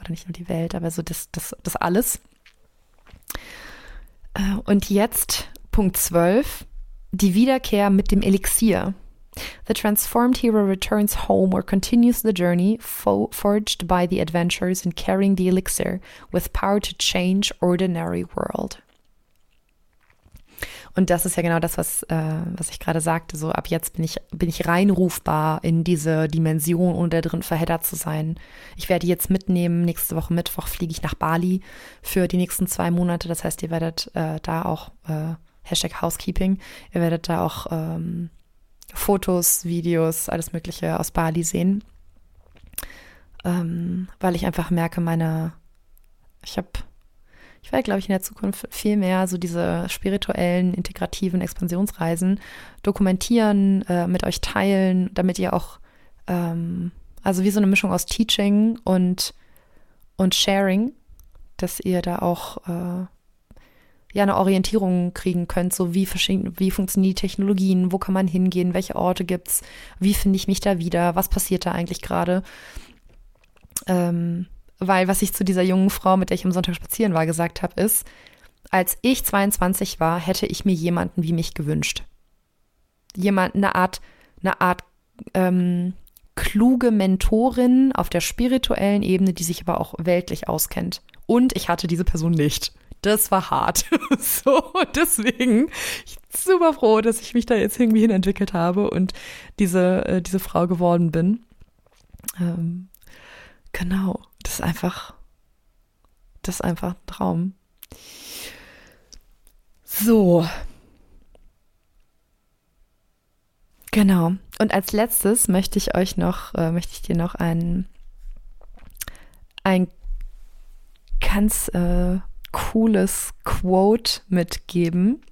Oder nicht nur die Welt, aber so das, das, das alles. Äh, und jetzt Punkt 12, die Wiederkehr mit dem Elixier. The transformed hero returns home or continues the journey forged by the adventures and carrying the elixir with power to change ordinary world. Und das ist ja genau das, was, äh, was ich gerade sagte. So ab jetzt bin ich, bin ich reinrufbar in diese Dimension, ohne da drin verheddert zu sein. Ich werde jetzt mitnehmen. Nächste Woche Mittwoch fliege ich nach Bali für die nächsten zwei Monate. Das heißt, ihr werdet äh, da auch äh, Hashtag Housekeeping. Ihr werdet da auch ähm, Fotos, Videos, alles Mögliche aus Bali sehen. Ähm, weil ich einfach merke, meine, ich habe ich werde, glaube ich, in der Zukunft viel mehr so diese spirituellen, integrativen Expansionsreisen dokumentieren, äh, mit euch teilen, damit ihr auch, ähm, also wie so eine Mischung aus Teaching und, und Sharing, dass ihr da auch äh, ja eine Orientierung kriegen könnt, so wie, wie funktionieren die Technologien, wo kann man hingehen, welche Orte gibt's, wie finde ich mich da wieder, was passiert da eigentlich gerade. Ähm, weil was ich zu dieser jungen Frau, mit der ich am Sonntag spazieren war, gesagt habe, ist, als ich 22 war, hätte ich mir jemanden wie mich gewünscht. jemand, eine Art, eine Art ähm, kluge Mentorin auf der spirituellen Ebene, die sich aber auch weltlich auskennt. Und ich hatte diese Person nicht. Das war hart. so, deswegen ich bin super froh, dass ich mich da jetzt irgendwie hin entwickelt habe und diese, äh, diese Frau geworden bin. Ähm, genau, das ist einfach, das ist einfach ein Traum. So. Genau. Und als letztes möchte ich euch noch, äh, möchte ich dir noch ein, ein ganz äh, cooles Quote mitgeben.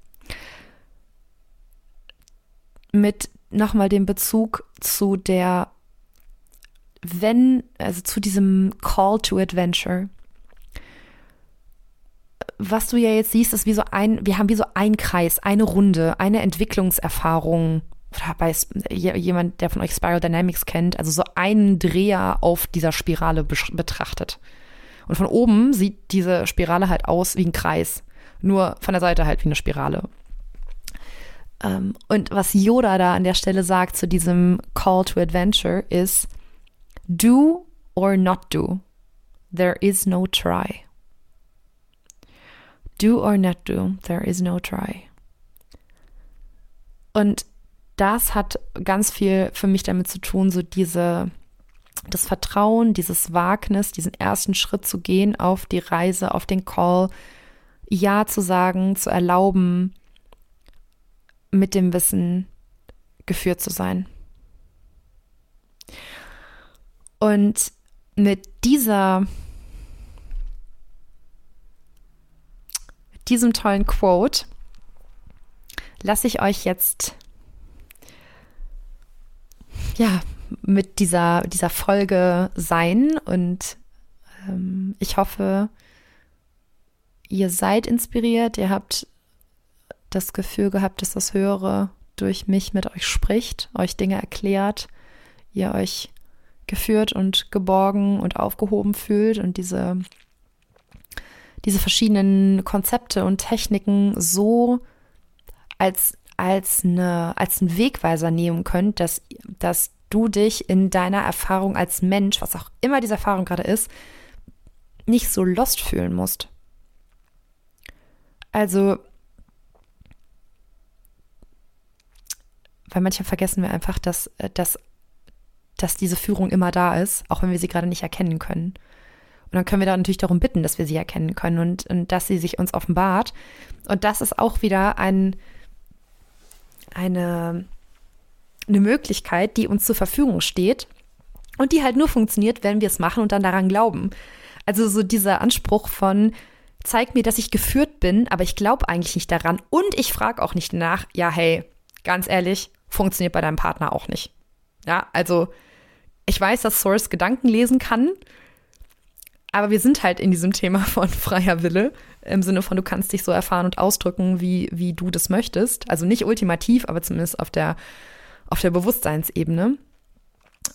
Mit nochmal dem Bezug zu der, wenn, also zu diesem Call to Adventure was du ja jetzt siehst, ist wie so ein, wir haben wie so ein Kreis, eine Runde, eine Entwicklungserfahrung. Oder bei jemand, der von euch Spiral Dynamics kennt, also so einen Dreher auf dieser Spirale betrachtet. Und von oben sieht diese Spirale halt aus wie ein Kreis. Nur von der Seite halt wie eine Spirale. Ähm, und was Yoda da an der Stelle sagt zu diesem Call to Adventure ist, do or not do. There is no try. Do or not do, there is no try. Und das hat ganz viel für mich damit zu tun, so diese, das Vertrauen, dieses Wagnis, diesen ersten Schritt zu gehen auf die Reise, auf den Call, Ja zu sagen, zu erlauben, mit dem Wissen geführt zu sein. Und mit dieser diesem tollen Quote lasse ich euch jetzt ja mit dieser, dieser Folge sein. Und ähm, ich hoffe, ihr seid inspiriert, ihr habt das Gefühl gehabt, dass das Höhere durch mich mit euch spricht, euch Dinge erklärt, ihr euch geführt und geborgen und aufgehoben fühlt und diese diese verschiedenen Konzepte und Techniken so als, als, eine, als einen Wegweiser nehmen könnt, dass, dass du dich in deiner Erfahrung als Mensch, was auch immer diese Erfahrung gerade ist, nicht so lost fühlen musst. Also, weil manchmal vergessen wir einfach, dass, dass, dass diese Führung immer da ist, auch wenn wir sie gerade nicht erkennen können. Und dann können wir da natürlich darum bitten, dass wir sie erkennen können und, und dass sie sich uns offenbart. Und das ist auch wieder ein, eine, eine Möglichkeit, die uns zur Verfügung steht und die halt nur funktioniert, wenn wir es machen und dann daran glauben. Also so dieser Anspruch von, zeig mir, dass ich geführt bin, aber ich glaube eigentlich nicht daran und ich frage auch nicht nach, ja, hey, ganz ehrlich, funktioniert bei deinem Partner auch nicht. Ja, also ich weiß, dass Source Gedanken lesen kann aber wir sind halt in diesem Thema von freier Wille, im Sinne von, du kannst dich so erfahren und ausdrücken, wie, wie du das möchtest. Also nicht ultimativ, aber zumindest auf der, auf der Bewusstseinsebene.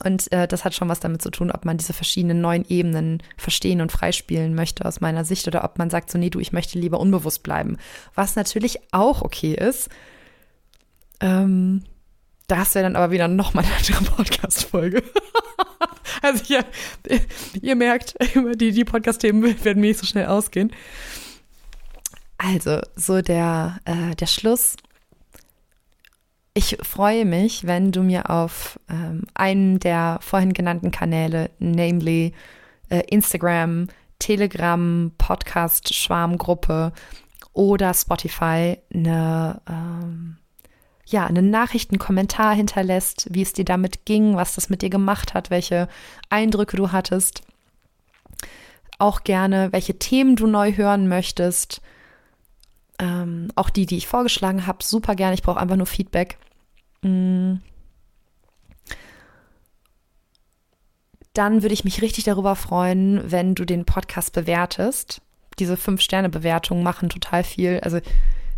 Und äh, das hat schon was damit zu tun, ob man diese verschiedenen neuen Ebenen verstehen und freispielen möchte aus meiner Sicht oder ob man sagt so, nee, du, ich möchte lieber unbewusst bleiben. Was natürlich auch okay ist. Ähm, das wäre dann aber wieder nochmal eine andere Podcast-Folge. Also ihr, ihr merkt, die, die Podcast-Themen werden mir nicht so schnell ausgehen. Also, so der, äh, der Schluss. Ich freue mich, wenn du mir auf ähm, einen der vorhin genannten Kanäle, namely äh, Instagram, Telegram, Podcast, Schwarmgruppe oder Spotify, eine ähm, ja, einen Nachrichtenkommentar hinterlässt, wie es dir damit ging, was das mit dir gemacht hat, welche Eindrücke du hattest. Auch gerne, welche Themen du neu hören möchtest. Ähm, auch die, die ich vorgeschlagen habe, super gerne. Ich brauche einfach nur Feedback. Mm. Dann würde ich mich richtig darüber freuen, wenn du den Podcast bewertest. Diese Fünf-Sterne-Bewertungen machen total viel. Also,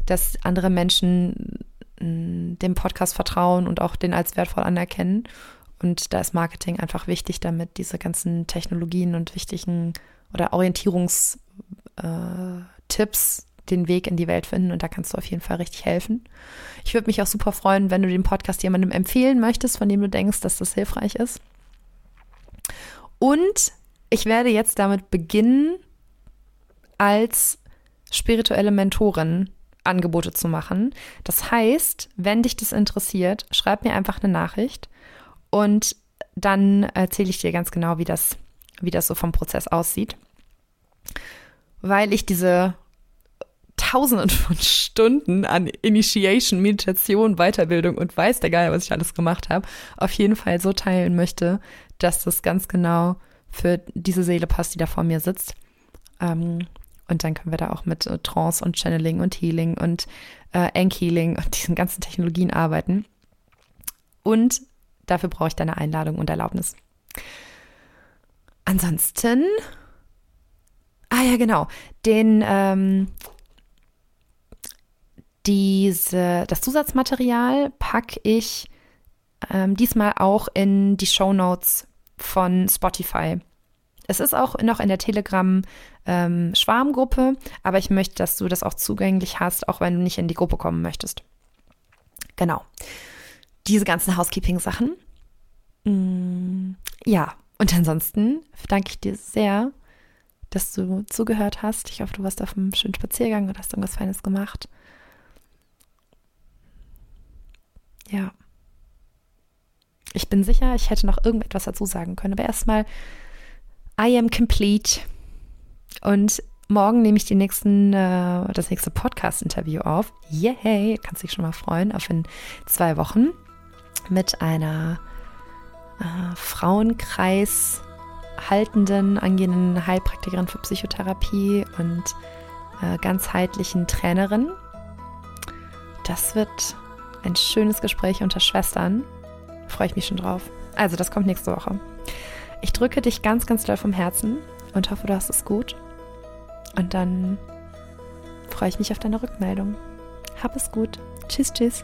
dass andere Menschen dem Podcast vertrauen und auch den als wertvoll anerkennen. Und da ist Marketing einfach wichtig, damit diese ganzen Technologien und wichtigen oder Orientierungstipps, äh, den Weg in die Welt finden und da kannst du auf jeden Fall richtig helfen. Ich würde mich auch super freuen, wenn du den Podcast jemandem empfehlen möchtest, von dem du denkst, dass das hilfreich ist. Und ich werde jetzt damit beginnen, als spirituelle Mentorin Angebote zu machen. Das heißt, wenn dich das interessiert, schreib mir einfach eine Nachricht und dann erzähle ich dir ganz genau, wie das, wie das so vom Prozess aussieht. Weil ich diese Tausenden von Stunden an Initiation, Meditation, Weiterbildung und weiß der Geil, was ich alles gemacht habe, auf jeden Fall so teilen möchte, dass das ganz genau für diese Seele passt, die da vor mir sitzt. Ähm, und dann können wir da auch mit äh, Trance und Channeling und Healing und äh, Ank-Healing und diesen ganzen Technologien arbeiten. Und dafür brauche ich deine Einladung und Erlaubnis. Ansonsten, ah ja, genau, den, ähm, diese, das Zusatzmaterial packe ich ähm, diesmal auch in die Show Notes von Spotify. Es ist auch noch in der Telegram-Schwarmgruppe, ähm, aber ich möchte, dass du das auch zugänglich hast, auch wenn du nicht in die Gruppe kommen möchtest. Genau. Diese ganzen Housekeeping-Sachen. Mm, ja, und ansonsten danke ich dir sehr, dass du zugehört hast. Ich hoffe, du warst auf einem schönen Spaziergang und hast irgendwas Feines gemacht. Ja. Ich bin sicher, ich hätte noch irgendetwas dazu sagen können, aber erstmal I am complete. Und morgen nehme ich die nächsten, äh, das nächste Podcast-Interview auf. Yay! Kannst dich schon mal freuen auf in zwei Wochen mit einer äh, Frauenkreis haltenden, angehenden Heilpraktikerin für Psychotherapie und äh, ganzheitlichen Trainerin. Das wird ein schönes Gespräch unter Schwestern. Freue ich mich schon drauf. Also, das kommt nächste Woche. Ich drücke dich ganz, ganz doll vom Herzen und hoffe, du hast es gut. Und dann freue ich mich auf deine Rückmeldung. Hab es gut. Tschüss, tschüss.